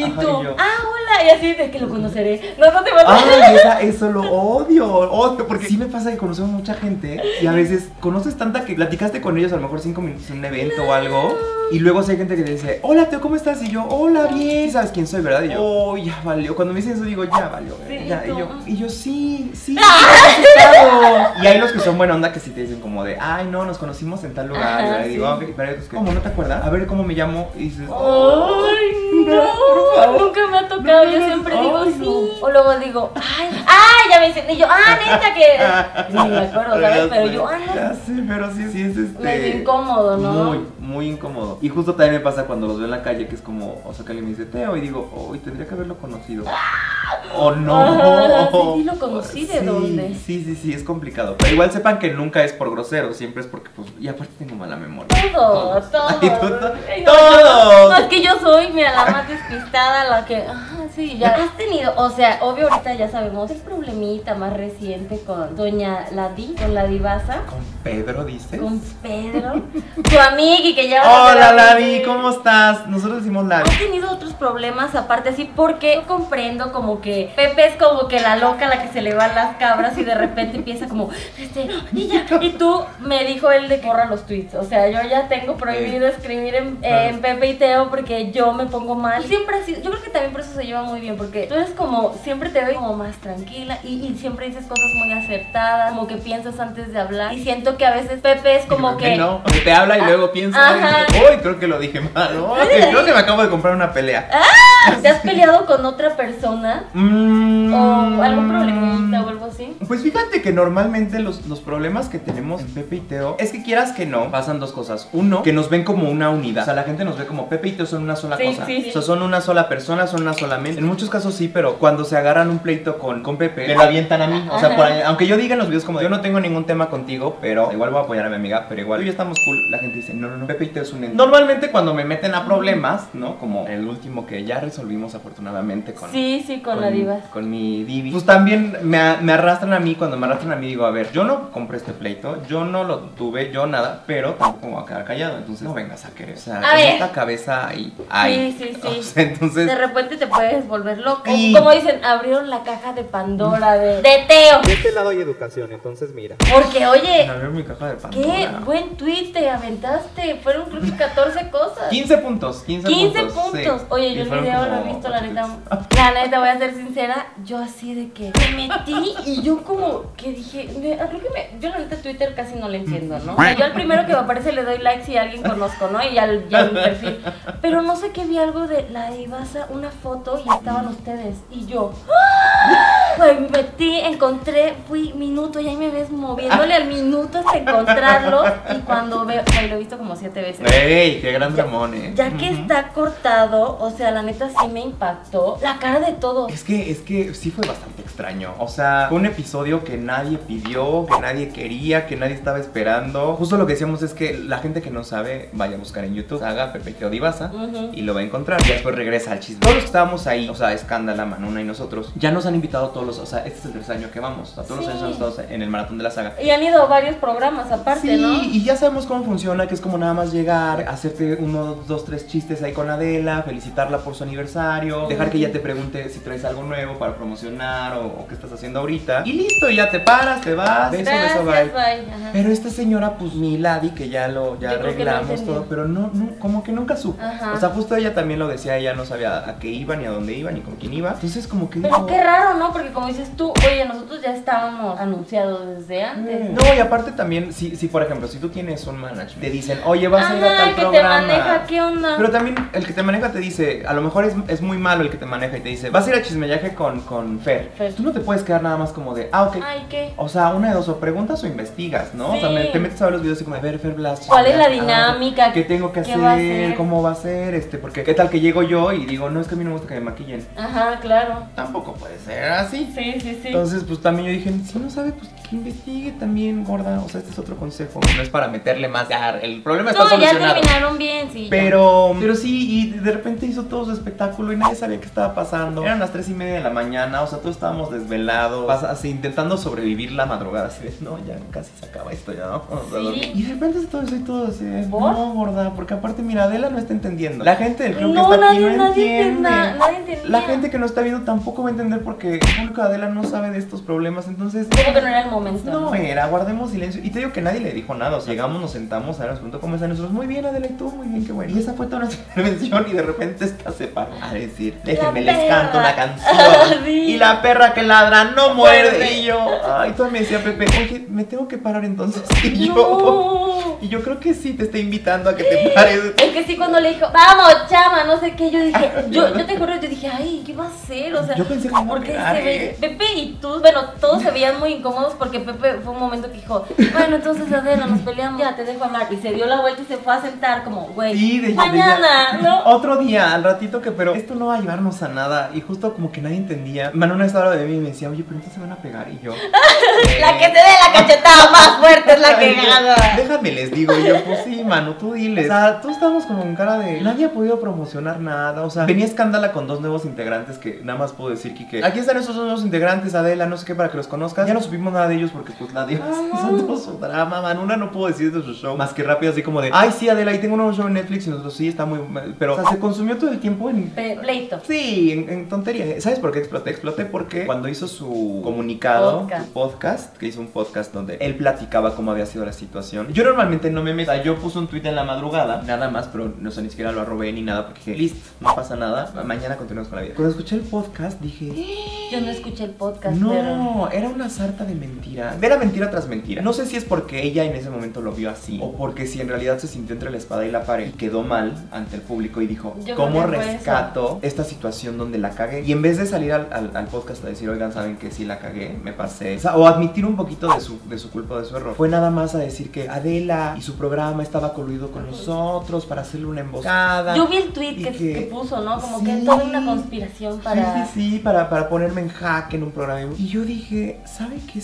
y Ajá, tú, y yo. ah, hola, y así de que lo conoceré. No, no te vas a Ay, esa- eso lo odio, odio, porque sí me pasa que conocemos mucha gente y a veces conoces tanta que platicaste con ellos a lo mejor cinco minutos en un evento o algo y luego si hay gente que te dice, hola Teo, ¿cómo estás? Y yo, hola, bien, sabes quién soy, ¿verdad? Y yo, oh, ya valió, cuando me dicen eso digo, ya valió, Sí, ya, ¿y yo, y yo, sí, sí, me has asustado". Y hay los que son buena onda que sí te dicen como de, ay, no, nos conocimos en tal lugar, Ajá, y digo, sí. "Ah, ok", pero hay otros que, ¿cómo no te acuerdas? A ver, ¿cómo me llamo? Y dices, Ay, por no, favor. nunca me ha tocado. No, Yo no, siempre digo no. sí. O luego digo, ay, ay, ya me dicen. Y yo, ah, neta que. Ni me acuerdo, ¿sabes? Ya Pero sé, yo, ah, Ya no. sé, pero sí, sí es este. Medio incómodo, ¿no? Muy, muy incómodo. Y justo también me pasa cuando los veo en la calle que es como, o sea, que alguien me dice Teo y digo, uy, tendría que haberlo conocido. O no. Ajá, sí, sí, lo conocí, ¿de Sí, dónde? Sí, sí, sí, es complicado. Pero igual sepan que nunca es por grosero, siempre es porque, pues, y aparte tengo mala memoria. Todo, todo. Ay, tú to- Ay, no, No, es que yo soy, mira, la más despistada, la que. Ajá, sí, ya. Has tenido, o sea, obvio, ahorita ya sabemos el problemita más reciente con Doña Ladi, con la divasa, Con Pedro, dice. con Pedro, tu amigui que ya. Hola, Ladi, ¿cómo estás? Nosotros decimos Ladi. ¿Has tenido otros problemas aparte así? Porque yo comprendo como que Pepe es como que la loca la que se le van las cabras y de repente empieza como, este, y ya. Y tú me dijo él de que borra los tweets. O sea, yo ya tengo prohibido escribir en, en Pepe y Teo porque yo me pongo mal. Siempre así, yo creo que también por eso se lleva muy bien porque tú eres como, siempre te veo como más tranquila y, y siempre dices cosas muy acertadas, como que piensas antes de hablar. Y siento que a veces Pepe es como que... No, te habla y luego piensa. Uy, creo que lo dije mal. Creo que me acabo de comprar una pelea. ¿Te has peleado con otra persona? Mm. ¿O algún problemita o algo así? Pues fíjate que normalmente los, los problemas que tenemos en Pepe y Teo es que quieras que no, pasan dos cosas. Uno, que nos ven como una unidad. O sea, la gente nos ve como Pepe y Teo son una sola Sí, cosa. sí, sí. O sea, son una sola persona, son una sola mente. En muchos casos sí, pero cuando se agarran un pleito con, con Pepe, me lo avientan a mí. O sea, por ahí- aunque yo diga en los videos como yo no tengo ningún tema contigo, pero igual voy a apoyar a mi amiga, pero igual tú y yo estamos cool. La gente dice, no, no, no, Pepe y Teo es un ente. Normalmente cuando me meten a problemas, ¿no? Como el último que ya resolvimos afortunadamente con Sí, sí, con, la divas. con mi divi. Pues también me, arrastran a mí, cuando me arrastran a mí digo, a ver, yo no compré este pleito, yo no lo tuve, yo nada, pero tampoco me voy a quedar callado, entonces no vengas a querer. O sea, A en esta cabeza hay, hay. Sí, sí, sí. O sea, entonces... De repente te puedes volver loco. Como dicen, abrieron la caja de Pandora de, de Teo. De este lado hay educación, entonces mira. Porque, oye, A ver mi caja de Pandora. qué buen tweet te aventaste. Fueron creo que 14 cosas. 15 puntos, 15, 15 puntos. puntos. sí. Oye, yo el video lo he visto, la neta. La neta, voy a ser sincera. Yo así de que me metí y yo como que dije, me- creo que me, yo la neta Twitter casi no le entiendo, ¿no? O sea, yo al primero que me aparece le doy like si a alguien conozco, ¿no? Y mi perfil. Pero no sé qué vi algo de la Ibasa, una foto y estaban ustedes. Y yo, ¡ah! Güey, me metí, encontré, fui minuto y ahí me ves moviéndole al minuto hasta encontrarlo. Y cuando veo, ay, lo he visto como siete veces. ¡Ey! ¡Qué gran Ramón, eh! Ya que está cortado, o sea, la neta sí me impactó. La cara de todos. Es que, es que sí fue bastante extraño. O sea, fue un episodio que nadie pidió, que nadie quería, que nadie estaba esperando. Justo lo que decíamos es que la gente que no sabe, vaya a buscar en YouTube, haga Pepe Teo y lo va a encontrar. Y después regresa al chisme. Todos los que estábamos ahí, o sea, Escándala, Manuna y nosotros, ya nos han invitado todos los, o sea, este es el tercer año que vamos. O sea, todos Sí. los años hemos estado en el maratón de la saga. Y han ido varios programas aparte, Sí, ¿no? y ya sabemos cómo funciona, que es como nada más llegar, hacerte uno, dos, tres chistes ahí con Adela, felicitarla por su aniversario, dejar que ella te pregunte si traes algo nuevo para promocionar o, o qué estás haciendo ahorita. Y listo, y ya te paras, te vas, beso, Gracias, beso, bye. Pero esta señora, pues Milady, que ya lo ya Yo arreglamos todo, pero no, no, como que nunca supo. Ajá. O sea, justo ella también lo decía, ella no sabía a qué iba, ni a dónde iba, ni con quién iba. Entonces, como que Pero dijo, qué raro, ¿no? Porque como dices tú, oye, nosotros ya estábamos anunciados desde antes. No, y aparte también, si, si por ejemplo, si tú tienes un management, te dicen, oye, vas a ir a tal el que programa. te maneja, ¿qué onda? Pero también el que te maneja te dice, a lo mejor es, es muy malo el que te maneja y te dice, vas a ir a chismellaje con, con Fer. Fer. Tú no te puedes quedar nada más como de, ah, ok. Ay, ¿qué? O sea, una de dos, o preguntas o investigas, ¿no? O sea, Sí. me- te metes a ver los videos y como de ver Fer Blas. ¿Cuál es la ah, dinámica? ¿Qué tengo que ¿Qué hacer? va a hacer? ¿Cómo va a ser? Este, porque qué tal que llego yo y digo, no, es que a mí no me gusta que me maquillen. Ajá, claro. Tampoco puede ser así. Sí, sí, sí. Entonces, pues también yo dije, si no sabe, pues investigue también, gorda. O sea, este es otro consejo. No es para meterle más ya. El problema está no, ya solucionado. terminaron bien, sí. ya. Pero, pero sí, y de repente hizo todo su espectáculo y nadie sabía qué estaba pasando. Eran las tres y media de la mañana, o sea, todos estábamos desvelados, así, intentando sobrevivir la madrugada. Así de, no, ya casi se acaba esto, ya no. Sí. Y de repente todo eso y todo así de, ¿Por? no, gorda, porque aparte, mira, Adela no está entendiendo. La gente del club No, que está aquí nadie- no nadie entiende. nadie. La gente que no está viendo tampoco va a entender porque el público de Adela no sabe de estos problemas, entonces... Como que no era el momento. No era, guardemos silencio. Y te digo que nadie le dijo nada. O sea, llegamos, nos sentamos, a ver, nos preguntó cómo están nosotros. Muy bien, Adela, y tú, muy bien, qué bueno. Y esa fue toda nuestra intervención. Y de repente esta se paró a decir: Déjenme, les canto una canción. Sí. Y la perra que ladra no muerde. Y yo, ay, tú me decía Pepe, oye, me tengo que parar entonces. Y yo, y yo creo que sí te está invitando a que te pares. Es que sí, cuando le dijo, vamos, chama, no sé qué, yo dije, yo, yo te juro, yo dije, ay, ¿qué va a hacer? O sea, Yo pensé que porque pegar, se ve, ¿eh? Pepe y tú, bueno, todos se veían muy incómodos porque Pepe fue un momento que dijo, bueno, entonces Adela, nos peleamos, ya te dejo hablar. Y se dio la vuelta y se fue a sentar como, güey, Sí, de mañana, ¿no? Otro día, al ratito que, pero esto no va a llevarnos a nada. Y justo como que nadie entendía. Manuna estaba de mí y me decía, oye, pero entonces se van a pegar. Y yo, La que te dé la cachetada más fuerte es la que gana. Déjame les digo, y yo, pues sí, mano, tú diles. O sea, todos estábamos como con cara de. Nadie ha podido promocionar nada. O sea, venía escándala con dos nuevos integrantes que nada más puedo decir, que Aquí están esos dos nuevos integrantes, Adela, no sé qué, para que los conozcas. Ya no supimos nada de ellos porque, pues, nadie. Son todo su drama, Manuna no puedo decir de su show. Más que rápido, así como de, ay, sí, Adela, y tengo un nuevo show en Netflix y nosotros sí, está muy. mal". Pero, o sea, se consumió todo el tiempo en. Pe- Pleito. Sí, en, en tontería. ¿Sabes por qué exploté? Exploté porque cuando hizo su comunicado, Podcast. su podcast, que hizo un podcast donde él platicaba cómo había sido la situación. Yo normalmente no me meto. o sea, Yo puse un tweet en la madrugada, nada más, pero no sé, ni siquiera lo arrobé ni nada porque dije, listo, no pasa nada. Mañana continuamos con la vida. Cuando escuché el podcast dije, Yo no escuché el podcast, pero... no, era una sarta de mentira. Era mentira tras mentira. No sé si es porque ella en ese momento lo vio así o porque si en realidad se sintió entre la espada y la pared y quedó mal ante el público y dijo, Yo ¿cómo rescato esta situación donde la cagué? Y en vez de salir al, al- al podcast a decir, oigan, saben que sí la cagué, me pasé. O, sea, o admitir un poquito de su, de su culpa o de su error. Fue nada más a decir que Adela y su programa estaba coludido con nosotros para hacerle una emboscada. Yo vi el tweet que, que- que puso, ¿no? Como Sí. que toda una conspiración para... Sí, sí, sí, para, para ponerme en jaque en un programa. Y yo dije, ¿sabe qué,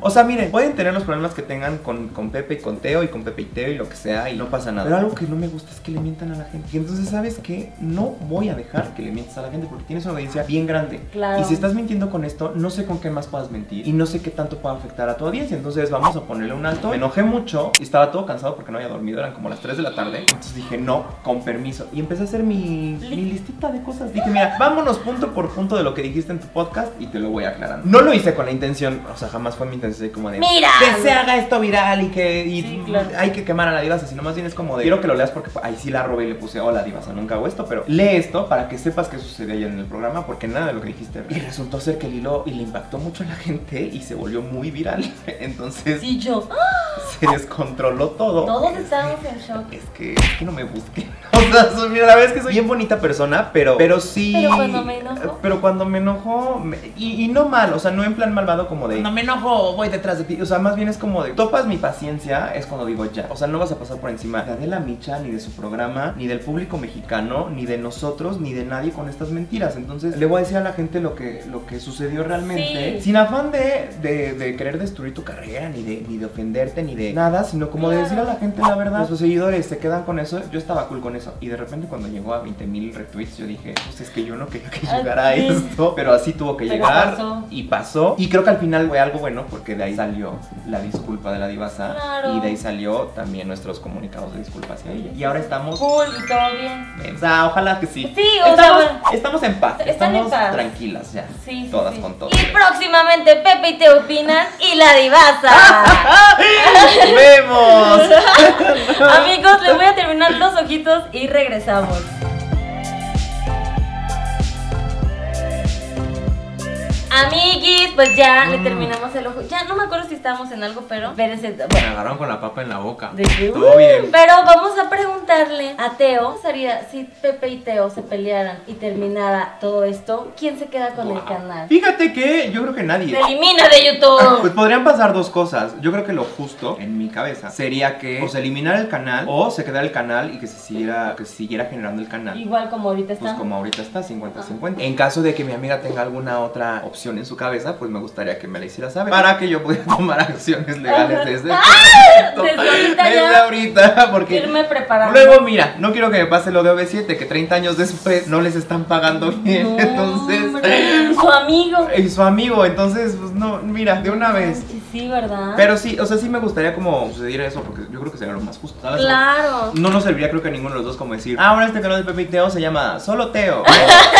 O sea, miren, pueden tener los problemas que tengan con, con Pepe y con Teo y con Pepe y Teo y lo que sea y no pasa nada. Pero algo que no me gusta es que le mientan a la gente. Y entonces, ¿sabes qué? No voy a dejar que le mientas a la gente porque tienes una audiencia bien grande. Claro. Y si estás mintiendo con esto, no sé con qué más puedas mentir y no sé qué tanto pueda afectar a tu audiencia. Entonces, vamos a ponerle un alto. Me enojé mucho y estaba todo cansado porque no había dormido, eran como las 3 de la tarde. Entonces dije, no, con permiso. Y empecé a hacer mi, mi listita de cosas. Dije, mira, vámonos punto por punto de lo que dijiste en tu podcast y te lo voy aclarando. No lo hice con la intención, o sea, jamás fue mi intención como de ¡Mira! que se haga esto viral y que y Sí, claro. hay que quemar a la divasa, sino más bien es como de quiero que lo leas porque ahí sí la robé y le puse hola divasa, nunca hago esto, pero lee esto para que sepas qué sucedió ayer en el programa porque nada de lo que dijiste. Y resultó ser que el hilo y le impactó mucho a la gente y se volvió muy viral. Entonces Sí, yo. se descontroló todo. Todos Es- estábamos en shock. es que, es que no me busquen. Mira, la verdad es que soy bien bonita persona, pero, pero sí. Pero cuando me enojo. Pero cuando me enojo, me- y, y no mal, o sea, no en plan malvado como de. Cuando me enojo, voy detrás de ti. O sea, más bien es como de. Topas mi paciencia, es cuando digo ya. O sea, no vas a pasar por encima de la Micha, ni de su programa, ni del público mexicano, ni de nosotros, ni de nadie con estas mentiras. Entonces, le voy a decir a la gente lo que, lo que sucedió realmente. Sí. Sin afán de, de, de querer destruir tu carrera, ni de, ni de ofenderte, ni de nada, sino como de decir a la gente la verdad. Sus seguidores se quedan con eso. Yo estaba cool con eso. Y de repente, cuando llegó a 20 mil retweets, yo dije, pues es que yo no quería que Ah, llegara a esto. Pero así tuvo que Pero llegar. pasó. Y pasó. Y creo que al final fue algo bueno, porque de ahí salió la disculpa de la divasa. Claro. Y de ahí salió también nuestros comunicados de disculpa hacia ella. Y ahora estamos. Cool y todo bien. O sea, ojalá que sí. Sí, o sea, estamos, bueno. estamos en paz. Están en estamos paz. tranquilas ya. Sí, sí, todas sí. con todo. Y próximamente Pepe y te opinan y la divasa. ¡Vemos! Amigos, les voy a terminar los ojitos y regresamos. Amiguis, pues ya le Mm. terminamos el ojo. Ya no me acuerdo si estábamos en algo, pero espérense. Me agarraron con la papa en la boca. de que, Todo bien. Pero vamos a preguntarle a Teo, ¿qué pasaría si Pepe y Teo se pelearan y terminara todo esto? ¿Quién se queda con el canal? Fíjate que yo creo que nadie. Se elimina de Pues YouTube. podrían pasar dos cosas. Yo creo que lo justo en mi cabeza sería que o se eliminara el canal o se quedara el canal y que se siguiera, que se siguiera generando el canal. Igual como ahorita Pues está. como ahorita está, 50-50. En caso de que mi amiga tenga alguna otra opción en su cabeza, pues me gustaría que me la hiciera saber. Para que yo pudiera tomar acciones legales desde, Desde ahorita desde ya. ahorita. Porque Irme preparando. luego, mira, no quiero que me pase lo de OV7, que 30 años después no les están pagando bien. No, entonces. hombre, Su amigo. Y su amigo, entonces, pues no, mira, de una vez. Sí, sí, ¿verdad? Pero sí, o sea, sí me gustaría como sucediera eso, porque yo creo que sería lo más justo, ¿sabes? Claro. No nos serviría, creo que a ninguno de los dos, como decir, ah, ahora este canal de Pepe y Teo se llama Solo Teo,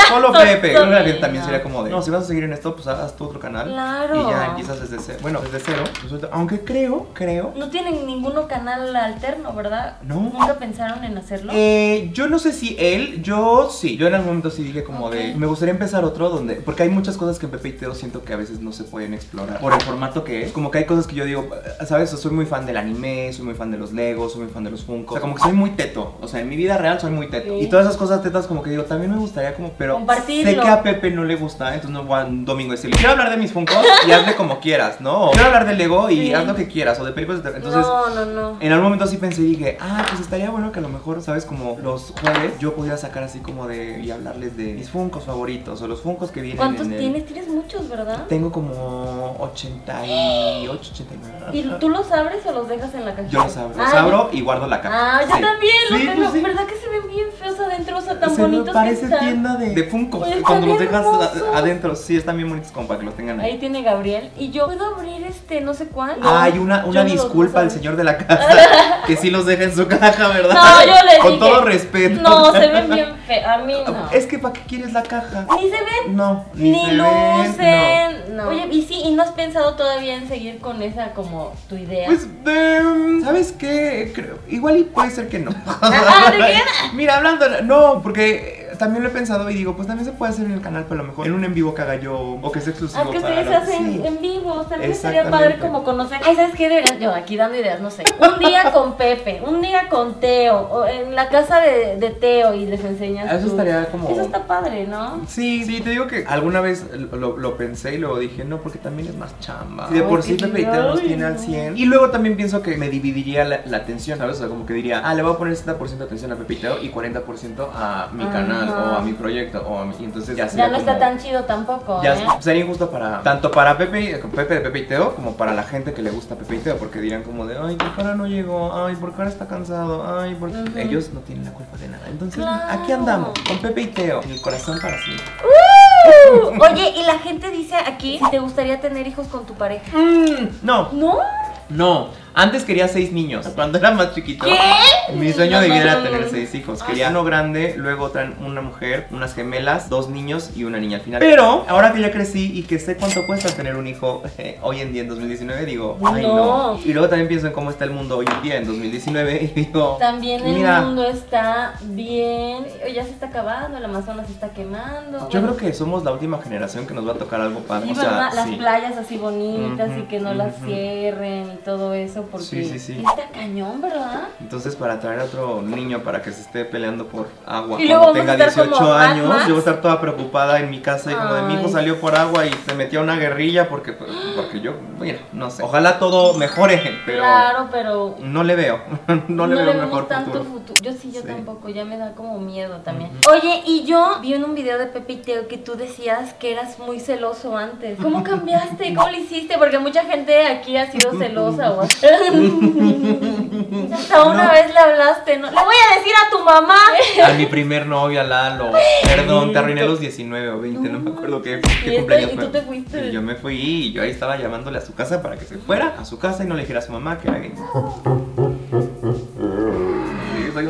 Solo Sol- Pepe. Creo que también sería como de, no, si vas a seguir en esto, pues haz tu otro canal. Claro. Y ya empiezas desde cero. Bueno, desde cero. resulta- Aunque creo, creo. No tienen ninguno canal alterno, ¿verdad? No. ¿Nunca pensaron en hacerlo? Eh, yo no sé si él, yo sí, yo en algún momento sí dije como de, me gustaría empezar otro donde, porque hay muchas cosas que en Pepe y Teo siento que a veces no se pueden explorar por el formato que es, como que hay cosas que yo digo, sabes, soy muy fan del anime, soy muy fan de los Legos, soy muy fan de los Funko, o sea, como que soy muy teto, o sea, en mi vida real soy muy teto, y todas esas cosas tetas como que digo, también me gustaría como, pero Compartirlo. sé que a Pepe no le gusta, entonces no voy a domingo decirle, quiero hablar de mis Funkos y hazle como quieras, ¿no? O quiero hablar de Lego y Sí. haz lo que quieras, o de películas, de- entonces... no, no, no. En algún momento sí pensé y dije, ah, pues estaría bueno que a lo mejor, ¿sabes? Como los jueves yo pudiera sacar así como de y hablarles de mis funcos favoritos o los funcos que vienen ¿Cuántos en el- tienes? Tienes muchos, ¿verdad? Tengo como 88, 89. ¿Y tú los abres o los dejas en la caja? Yo los abro, los Ah, abro y guardo la caja. Ah, yo Sí. también los Sí, tengo. pues. ¿Verdad que se ven bien feos adentro? O sea, tan Se me bonitos parece que están. tienda de, de Funko. Oye, están Cuando los dejas adentro, sí, están bien bonitos como para que los tengan ahí. Ahí tiene Gabriel. Y yo puedo abrir este, no sé cuál. Ay, una, Yo una no los disculpa al señor de la casa que sí los deja en su caja, ¿verdad? No, yo le Con dije. todo respeto. No, se ven bien feos. A mí no. Es que ¿para qué quieres la caja? Ni se ven. No, ni, Ni, se ven, lucen. no. no. Oye, y sí, ¿y no has pensado todavía en seguir con esa como tu idea? Pues, de- ¿sabes qué? Creo, igual y puede ser que no. Ah, ¿de qué? Mira, hablando, no, porque también lo he pensado y digo, pues también se puede hacer en el canal, pero a lo mejor en un en vivo que haga yo o que sea exclusivo Ah, que para ustedes hacen sí. en vivo, también sería padre como conocer. Ay, ¿sabes qué deberían? Yo aquí dando ideas, no sé. Un día con Pepe, un día con Teo, o en la casa de, de Teo y les enseñas. Eso tú. estaría como- Eso está padre, ¿no? Sí, sí, te digo que alguna vez lo, lo pensé y luego dije, no, porque también es más chamba. De por sí Pepe y Teo nos tiene al no. 100. Y luego también pienso que me dividiría la, la atención, ¿sabes? O sea, como que diría, ah, le voy a poner 60% de atención a Pepe y Teo y 40% a mi Ajá. canal o a mi proyecto o a mi... Entonces ya no está tan chido tampoco, Ya ¿eh? sería injusto para tanto para Pepe, y- Pepe de Pepe y Teo como para la gente que le gusta Pepe y Teo porque dirán como de ay por qué ahora no llegó, ay por qué ahora está cansado, ay porque Ujú. ellos no tienen la culpa de nada. Entonces Claro. aquí andamos con Pepe y Teo el corazón para siempre. Uh, Oye, y la gente dice aquí si te gustaría tener hijos con tu pareja. Mm, no, ¿No? no. Antes quería seis niños. Cuando era más chiquito. ¿Qué? Mi sueño No, de vida no, era tener seis hijos. Quería uno grande, luego otra una mujer, unas gemelas, dos niños y una niña al final. Pero ahora que ya crecí y que sé cuánto cuesta tener un hijo hoy en día en 2019, digo, ay no. Y luego también pienso en cómo está el mundo hoy en día en 2019 y digo, También el mira, mundo está bien. Ya se está acabando, el Amazonas se está quemando. yo Bueno, creo que somos la última generación que nos va a tocar algo padre. Sí, o sea. Las sí. playas así bonitas y que no las cierren y todo eso. Porque Sí, sí, sí. está cañón, ¿verdad? Entonces, para traer a otro niño para que se esté peleando por agua Y cuando tenga a estar 18 como Mad años, yo voy a estar toda preocupada en mi casa y como de mi hijo salió por agua y se metió a una guerrilla porque, pues, porque yo, mira, no sé. Ojalá todo mejore, pero Claro, pero no le veo, no, le veo vemos mejor tanto futuro. futuro. Yo sí, yo tampoco, ya me da como miedo también. Oye, y yo vi en un video de Pepe y Teo que tú decías que eras muy celoso antes. ¿Cómo cambiaste? ¿Cómo lo hiciste? Porque mucha gente aquí ha sido celosa o Hasta una No. vez le hablaste, ¿no? Le voy a decir a tu mamá. A mi primer novio, a Lalo. Perdón, te arruiné a los 19 o 20, no me acuerdo qué, cumpleaños y tú fue. te fuiste. Y yo me fui y yo ahí estaba llamándole a su casa para que se fuera a su casa y no le dijera a su mamá que era gay.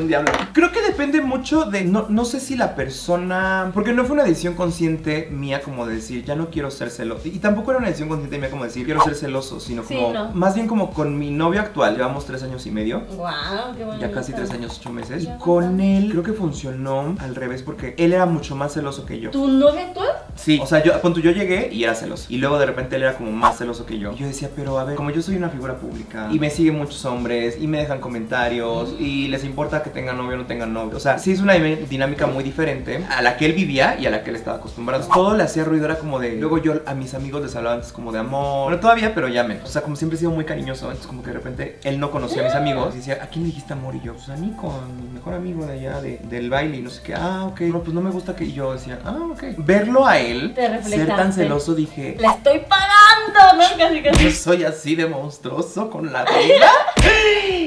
Un diablo. Creo que depende mucho de. No, no sé si la persona. Porque no fue una decisión consciente mía como de decir, ya no quiero ser celoso. Y tampoco era una decisión consciente mía como decir, quiero ser celoso. Sino Sí, como. no. Más bien como con mi novio actual. Llevamos tres años y medio. Wow, qué bonito. Ya casi tres años, ocho meses. Y con él creo que funcionó al revés porque él era mucho más celoso que yo. ¿Tu novio actual? Sí, o sea, yo, punto, yo llegué y era celoso. Y luego de repente él era como más celoso que yo. Y yo decía, pero a ver, como yo soy una figura pública y me siguen muchos hombres y me dejan comentarios y les importa que tengan novio o no tengan novio. O sea, sí es una dinámica muy diferente a la que él vivía y a la que él estaba acostumbrado. Todo le hacía ruido, era como de. Luego yo a mis amigos les hablaba antes como de amor. Bueno, todavía, pero ya menos. O sea, como siempre he sido muy cariñoso. Entonces, como que de repente él no conocía a mis amigos y decía, ¿a quién le dijiste amor? Y yo, pues a Nico, a mi mejor amigo de allá de- del baile y no sé qué. Ah, ok. No, pues no me gusta que. Y yo decía, ah, ok. Verlo a él ser tan celoso, dije, ¡Le estoy pagando! ¿No? Casi, casi. yo soy así de monstruoso con la vida.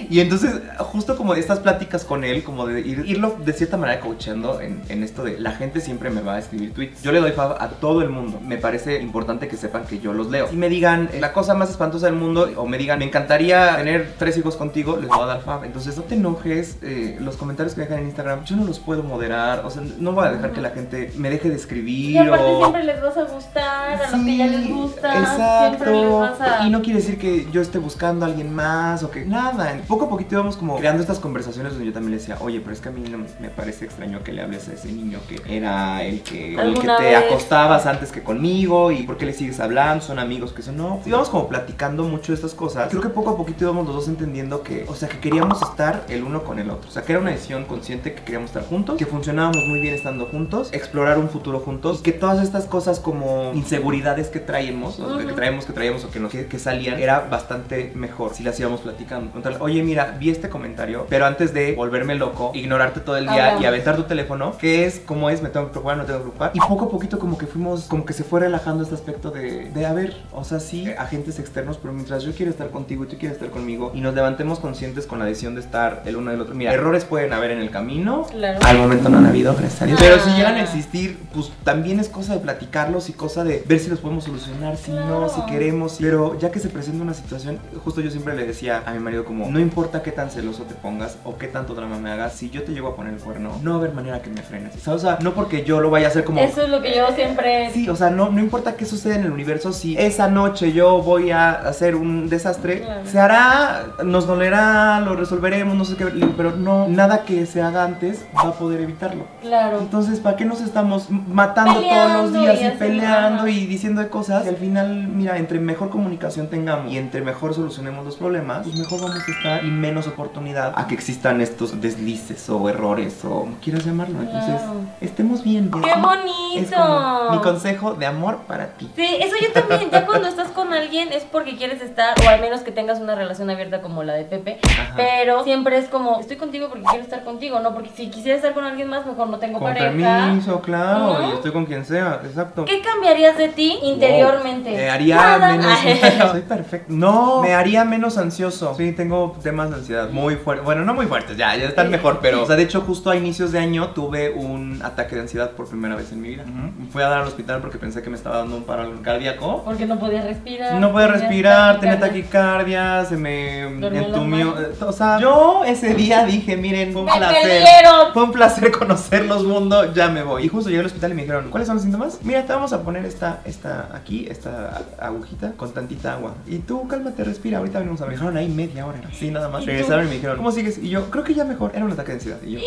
Y entonces, justo como de estas pláticas con él, como de ir- irlo de cierta manera coachando en, en esto de la gente siempre me va a escribir tweets. Yo le doy fab a todo el mundo. Me parece importante que sepan que yo los leo. Si me digan eh, la cosa más espantosa del mundo o me digan me encantaría tener tres hijos contigo, les voy a dar fab. Entonces, no te enojes. eh, los comentarios que dejan en Instagram, yo no los puedo moderar. O sea, no voy a dejar que la gente me deje de escribir Y aparte o... siempre les vas a gustar, a los que ya les gusta, siempre les Exacto. vas a... Y no quiere decir que yo esté buscando a alguien más o que nada. Poco a poquito íbamos como creando estas conversaciones donde yo también le decía, oye, pero es que a mí no me parece extraño que le hables a ese niño que era el que, el que ¿Alguna te vez? acostabas antes que conmigo y por qué le sigues hablando, son amigos que son no. Íbamos como platicando mucho de estas cosas. Creo que poco a poquito íbamos los dos entendiendo que, o sea, que queríamos estar el uno con el otro. O sea, que era una decisión consciente que queríamos estar juntos, que funcionábamos muy bien estando juntos, explorar un futuro juntos y que todas estas cosas como inseguridades que traemos, que traemos, que traíamos o que, nos, que, que salían, era bastante mejor si las íbamos platicando. Contarle, Oye, mira, vi este comentario, pero antes de volverme loco, ignorarte todo el día Hablamos. y aventar tu teléfono, ¿qué es? ¿Cómo es? ¿Me tengo que preocupar? ¿No tengo que preocupar? Y poco a poquito como que fuimos, como que se fue relajando este aspecto de, de a ver, o sea, sí, agentes externos, pero mientras yo quiero estar contigo y tú quieres estar conmigo y nos levantemos conscientes con la decisión de estar el uno del otro. Mira, errores pueden haber en el camino, Claro. al momento no han habido, gracias a Dios. Pero si llegan a existir, pues también es cosa de platicarlos y cosa de ver si los podemos solucionar, si no, Claro. si queremos. Pero ya que se presenta una situación, justo yo siempre le decía a mi marido como, no importa qué tan celoso te pongas o qué tanto drama me hagas, si yo te llego a poner el cuerno, no va a haber manera que me frenes. ¿sabes? O sea, no porque yo lo vaya a hacer como... Eso es lo que yo siempre... Sí, o sea, no, no importa qué suceda en el universo, si esa noche yo voy a hacer un desastre, Claro. se hará, nos dolerá, lo resolveremos, no sé qué, pero no, nada que se haga antes va a poder evitarlo. Claro. Entonces, ¿para qué nos estamos matando todos los días y y, peleando y diciendo de cosas? Y al final, mira, entre mejor comunicación tengamos y entre mejor solucionemos los problemas, pues mejor vamos a estar y menos oportunidad a que existan estos deslices o errores o como quieras llamarlo. Entonces, estemos bien. ¡Qué bonito! Es como mi consejo de amor para ti. Sí, eso yo también, ya cuando estás con alguien es porque quieres estar, o al menos que tengas una relación abierta como la de Pepe, Ajá. pero siempre es como, estoy contigo porque quiero estar contigo, no porque si quisiera estar con alguien más, mejor no tengo Con pareja. permiso, claro, ¿No? y estoy con quien sea, exacto. ¿Qué cambiarías de ti interiormente? Me haría Nada. menos. Soy perfecto. No, me haría menos ansioso. Sí, tengo temas de ansiedad muy fuertes. Bueno, no muy fuertes, ya, ya están mejor, pero. O sea, de hecho, justo a inicios de año tuve un ataque de ansiedad por primera vez en mi vida. Fui a dar al hospital porque pensé que me estaba dando un paro cardíaco. Porque no podías respirar. No podía respirar, tenía taquicardia. se me entumió. eh, O sea, yo ese día dije, miren, fue un ¡Me placer. perdieron! Fue un placer conocerlos, mundo, ya me voy. Y justo llegué al hospital y me dijeron, ¿cuáles son los síntomas? Mira, te vamos a poner esta, esta aquí, esta agujita con tantita agua. Y tú cálmate, respira, ahorita venimos a ver. Me dejaron ahí media hora, sí, nada más. Regresaron y me dijeron, ¿cómo sigues? Y yo, creo que ya mejor, era un ataque de ansiedad. Y yo,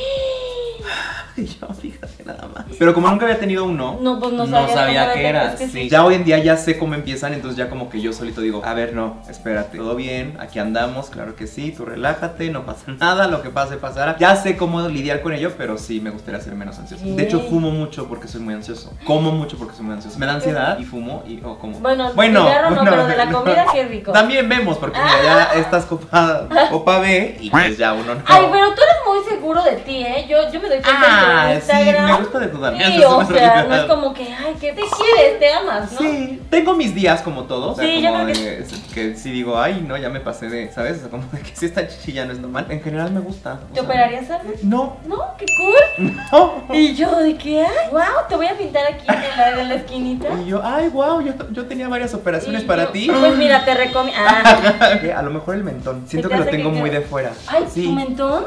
Y yo, fíjate nada más. Pero como nunca había tenido uno, No, pues no sabía qué era, era. es que sí. sí. Ya hoy en día ya sé cómo empiezan, entonces ya como que yo solito digo, a ver, no, espérate, todo bien, aquí andamos, claro que sí, tú relájate, no pasa nada, lo que pase pasará. Ya sé cómo lidiar con ello, pero sí me gustaría ser menos ansioso. De hecho, fumo mucho porque soy muy ansioso. Como mucho porque soy muy ansioso. Me da ansiedad y fumo y o como. Bueno, cigarro no, pero de la comida, qué rico. También vemos, porque mira, ya estás copada, copa B y pues ya uno no. Ay, pero tú eres muy seguro de ti, ¿eh? Yo, yo me doy cuenta Ah, sí, me gusta de Damián, Sí, o sea, no es como que, ay, que te quieres, te amas, ¿no? Sí, tengo mis días como todos. O sea, Sí, yo como creo de, que sí digo, ay, no, ya me pasé de, ¿sabes? O sea, como de que si esta chichi ya no es normal. En general me gusta. ¿Te sea, operarías algo? No, No, qué cool. no. Y yo, ¿de qué? Ay, wow, te voy a pintar aquí en la, en la esquinita. Y yo, ay, wow, yo, yo tenía varias operaciones Y para yo, ti. Pues mira, te recomiendo. Ah, Que a lo mejor el mentón. Siento que lo tengo que muy de fuera. ay, sí. tu mentón.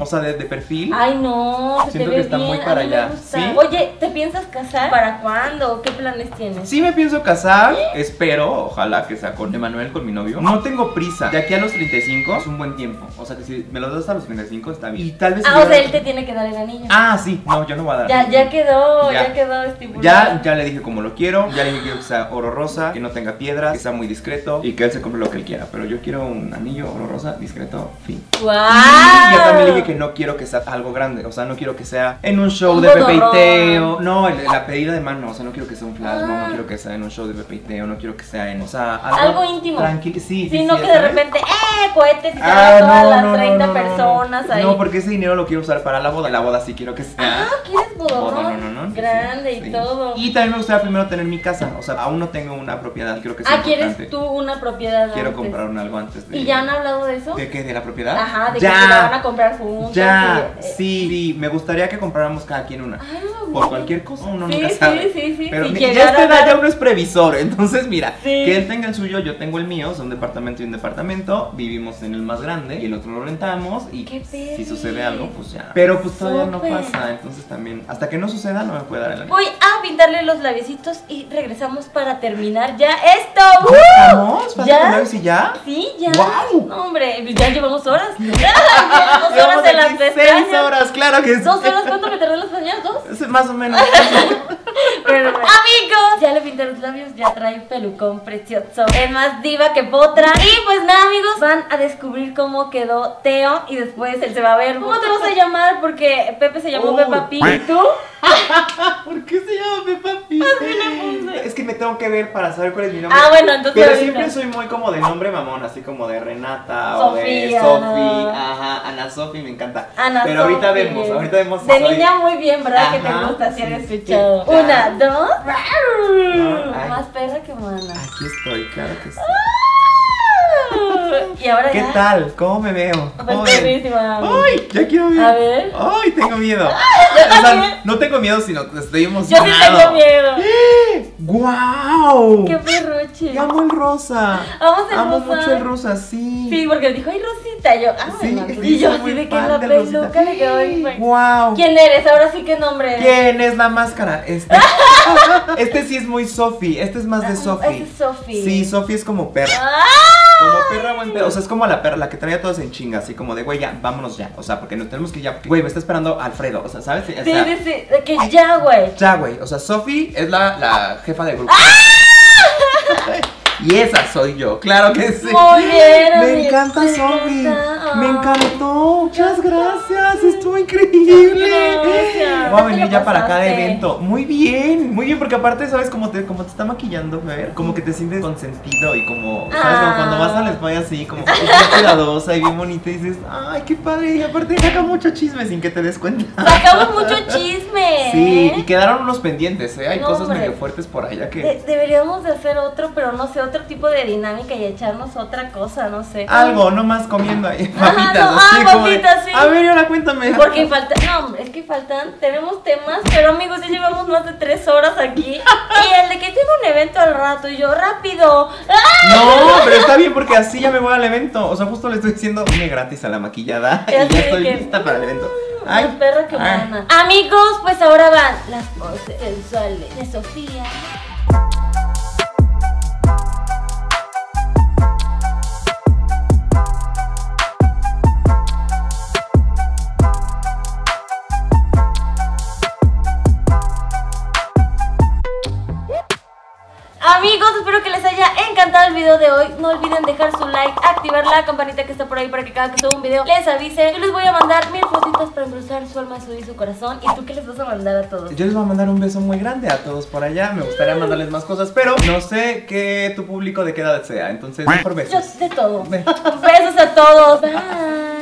O sea, de, de perfil. Ay, no, se te que está bien. muy a para allá. Oye, ¿te piensas casar? ¿Para cuándo? ¿Qué planes tienes? Sí me pienso casar, espero, ojalá que sea con Emanuel, con mi novio. No tengo prisa. De aquí a los 35 es un buen tiempo. O sea que si me lo das hasta los 35 está bien. Y tal vez... si Ah, o sea, él te tiene que dar el anillo. Ah, sí, no, yo no voy a dar. Ya, ya quedó, ya, Ya. quedó estipulado. Ya, ya le dije como lo quiero, ya le dije que quiero que sea oro rosa, que no tenga piedras, que sea muy discreto y que él se compre lo que él quiera. Pero yo quiero un anillo oro rosa, discreto, fin. ¡Wow! Y yo también le dije que no quiero que sea algo grande, o sea, no quiero que sea en un show Un de Pepe y. Teo, no, el- la pedida de mano, o sea, no quiero que sea un flash, Ah. no quiero que sea en un show de Pepe y Teo, no quiero que sea en, o sea, algo, Algo íntimo. Tranquilo, sí, sí, Sino sí, que de ¿sabes? repente, ¡eh! Cohetes y Ah, salen todas no, las no, no, 30 no, no, no. personas ahí. No, porque ese dinero lo quiero usar para la boda. La boda sí quiero que sea. Ah, ¿quieres boda, no, no, no. Grande Sí. y todo. Y también me gustaría primero tener mi casa. O sea, aún no tengo una propiedad. Creo que es ah, importante. ¿quieres tú una propiedad Quiero antes? comprar un algo antes de. ¿Y ya han hablado de eso? ¿De qué? ¿De la propiedad? Ajá, de ya. que se la van a comprar juntos. Ya, y, eh, sí, sí, me gustaría que compráramos cada quien una. Ah, Por cualquier cosa, uno Sí, nunca sí, sabe. sí, sí, Pero ya esta edad dar- ya uno es previsor, entonces mira, Sí. que él tenga el suyo, yo tengo el mío, son departamento y un departamento, vivimos en el más grande y el otro lo rentamos y ¡Qué si sucede algo, pues ya. Pero pues todavía no pasa, entonces también, hasta que no suceda no me puede dar el. Voy a pintarle los labiecitos y regresamos para terminar ya esto. ¡Uh! ¿Estamos? ¿Falta ¿Ya? y ya? Sí, ya. ¡Guau! No, hombre, ya llevamos horas. llevamos Llevamos horas en las aquí seis pestañas. horas, claro que sí. ¿Dos horas cuánto me tardé en las pestañas? ¿Dos? Es Más o menos. Pero, amigos, ya le pinté los labios, ya trae pelucón precioso. Es más diva que potra. Y pues nada, amigos, van a descubrir cómo quedó Teo y después él se va a ver. ¿Cómo te vas a llamar? Porque Pepe se llamó. Peppa Pig. ¿Y tú? ¿Por qué se llama Peppa Pig? Es que me tengo que ver para saber cuál es mi nombre. Ah, bueno, entonces Pero ahorita. siempre soy muy como de nombre mamón, así como de Renata o de Sofía. Sofi. Ajá, Ana Sofi me encanta. Ana Pero ahorita vemos, ahorita vemos. De niña muy bien, ¿verdad? que te gusta, si sí, escuchado. claro. Una, dos. Ay. Más perra que mana. Aquí estoy, claro que sí. Y ahora ¿Qué ya. tal? ¿Cómo me veo? Pues ¿Cómo me- perrísima. ¡Ay! Ya quiero ver. A ver. ¡Ay! Tengo miedo. Yo O sea, no tengo miedo, sino que estoy Yo emocionado. sí tengo miedo. ¡Guau! Qué perroche. Amo el rosa. Vamos el Amo rosa. mucho el rosa, sí. Sí, porque dijo, ay, Rosita. Yo, ah, Sí, Y yo soy así de que la peluca le quedó bien ¡Guau! ¿Quién eres? Ahora sí, ¿qué nombre eres? ¿Quién es la máscara? Este. este sí es muy Sophie. Este es más de Ah, Sophie. ese es Sophie. Sí, Sophie es como perra. ¡Ah! Como perra buen pedo. O sea, es como la perra, la que trae a todos en chinga. Así como de, güey, ya, vámonos ya. O sea, porque nos tenemos que ya. porque, Güey, me está esperando Alfredo. O sea, ¿sabes? O Sí, sea, sí, sí. De que ya, güey. Ya, güey. O sea, Sophie es la, la jefa del grupo. ¡Ah! Y esa soy yo, claro que sí. Muy bien, Me encanta encanta. Me Ah. encantó. Muchas gracias. Estuvo increíble. Gracias. Voy a ¿Qué te venir ya para cada evento. Muy bien, muy bien, porque aparte, ¿sabes? Como te, como te está maquillando, Fer, como que te sientes consentido y como, ¿sabes? Como Ah. cuando vas al spa y así, como que cuidadosa y bien bonita y dices, ay, qué padre. Y aparte saca mucho chisme sin que te des cuenta. Sacamos mucho chisme. Sí, ¿eh? y quedaron unos pendientes, ¿eh? Hay No, cosas hombre. medio fuertes por allá que... De- deberíamos de hacer otro, pero no sé, otro tipo de dinámica y echarnos otra cosa, no sé. Algo, no más comiendo ahí Ajá, papitas, no, así ah, como de, papitas, sí. A ver, y ahora cuéntame. Porque falta, no, hombre, es que faltan, tenemos temas, pero amigos, ya llevamos más de tres horas aquí. Y el de que tengo un evento al rato, y yo, rápido. ¡Ah! No, pero está bien porque así ya me voy al evento. O sea, justo le estoy diciendo, vine gratis a la maquillada y Ya ya sé estoy que- lista para el evento. Más perra que ay. mana. Amigos, pues ahora van las poses de hoy. No olviden dejar su like, activar la campanita que está por ahí para que cada que suba un video les avise. Yo les voy a mandar mil fotitos para endulzar su alma, su y su corazón. ¿Y tú qué les vas a mandar a todos? Yo les voy a mandar un beso muy grande a todos por allá. Me gustaría mm. mandarles más cosas, pero no sé qué tu público de qué edad sea. Entonces, por besos. Yo de todo. Besos a todos. Bye.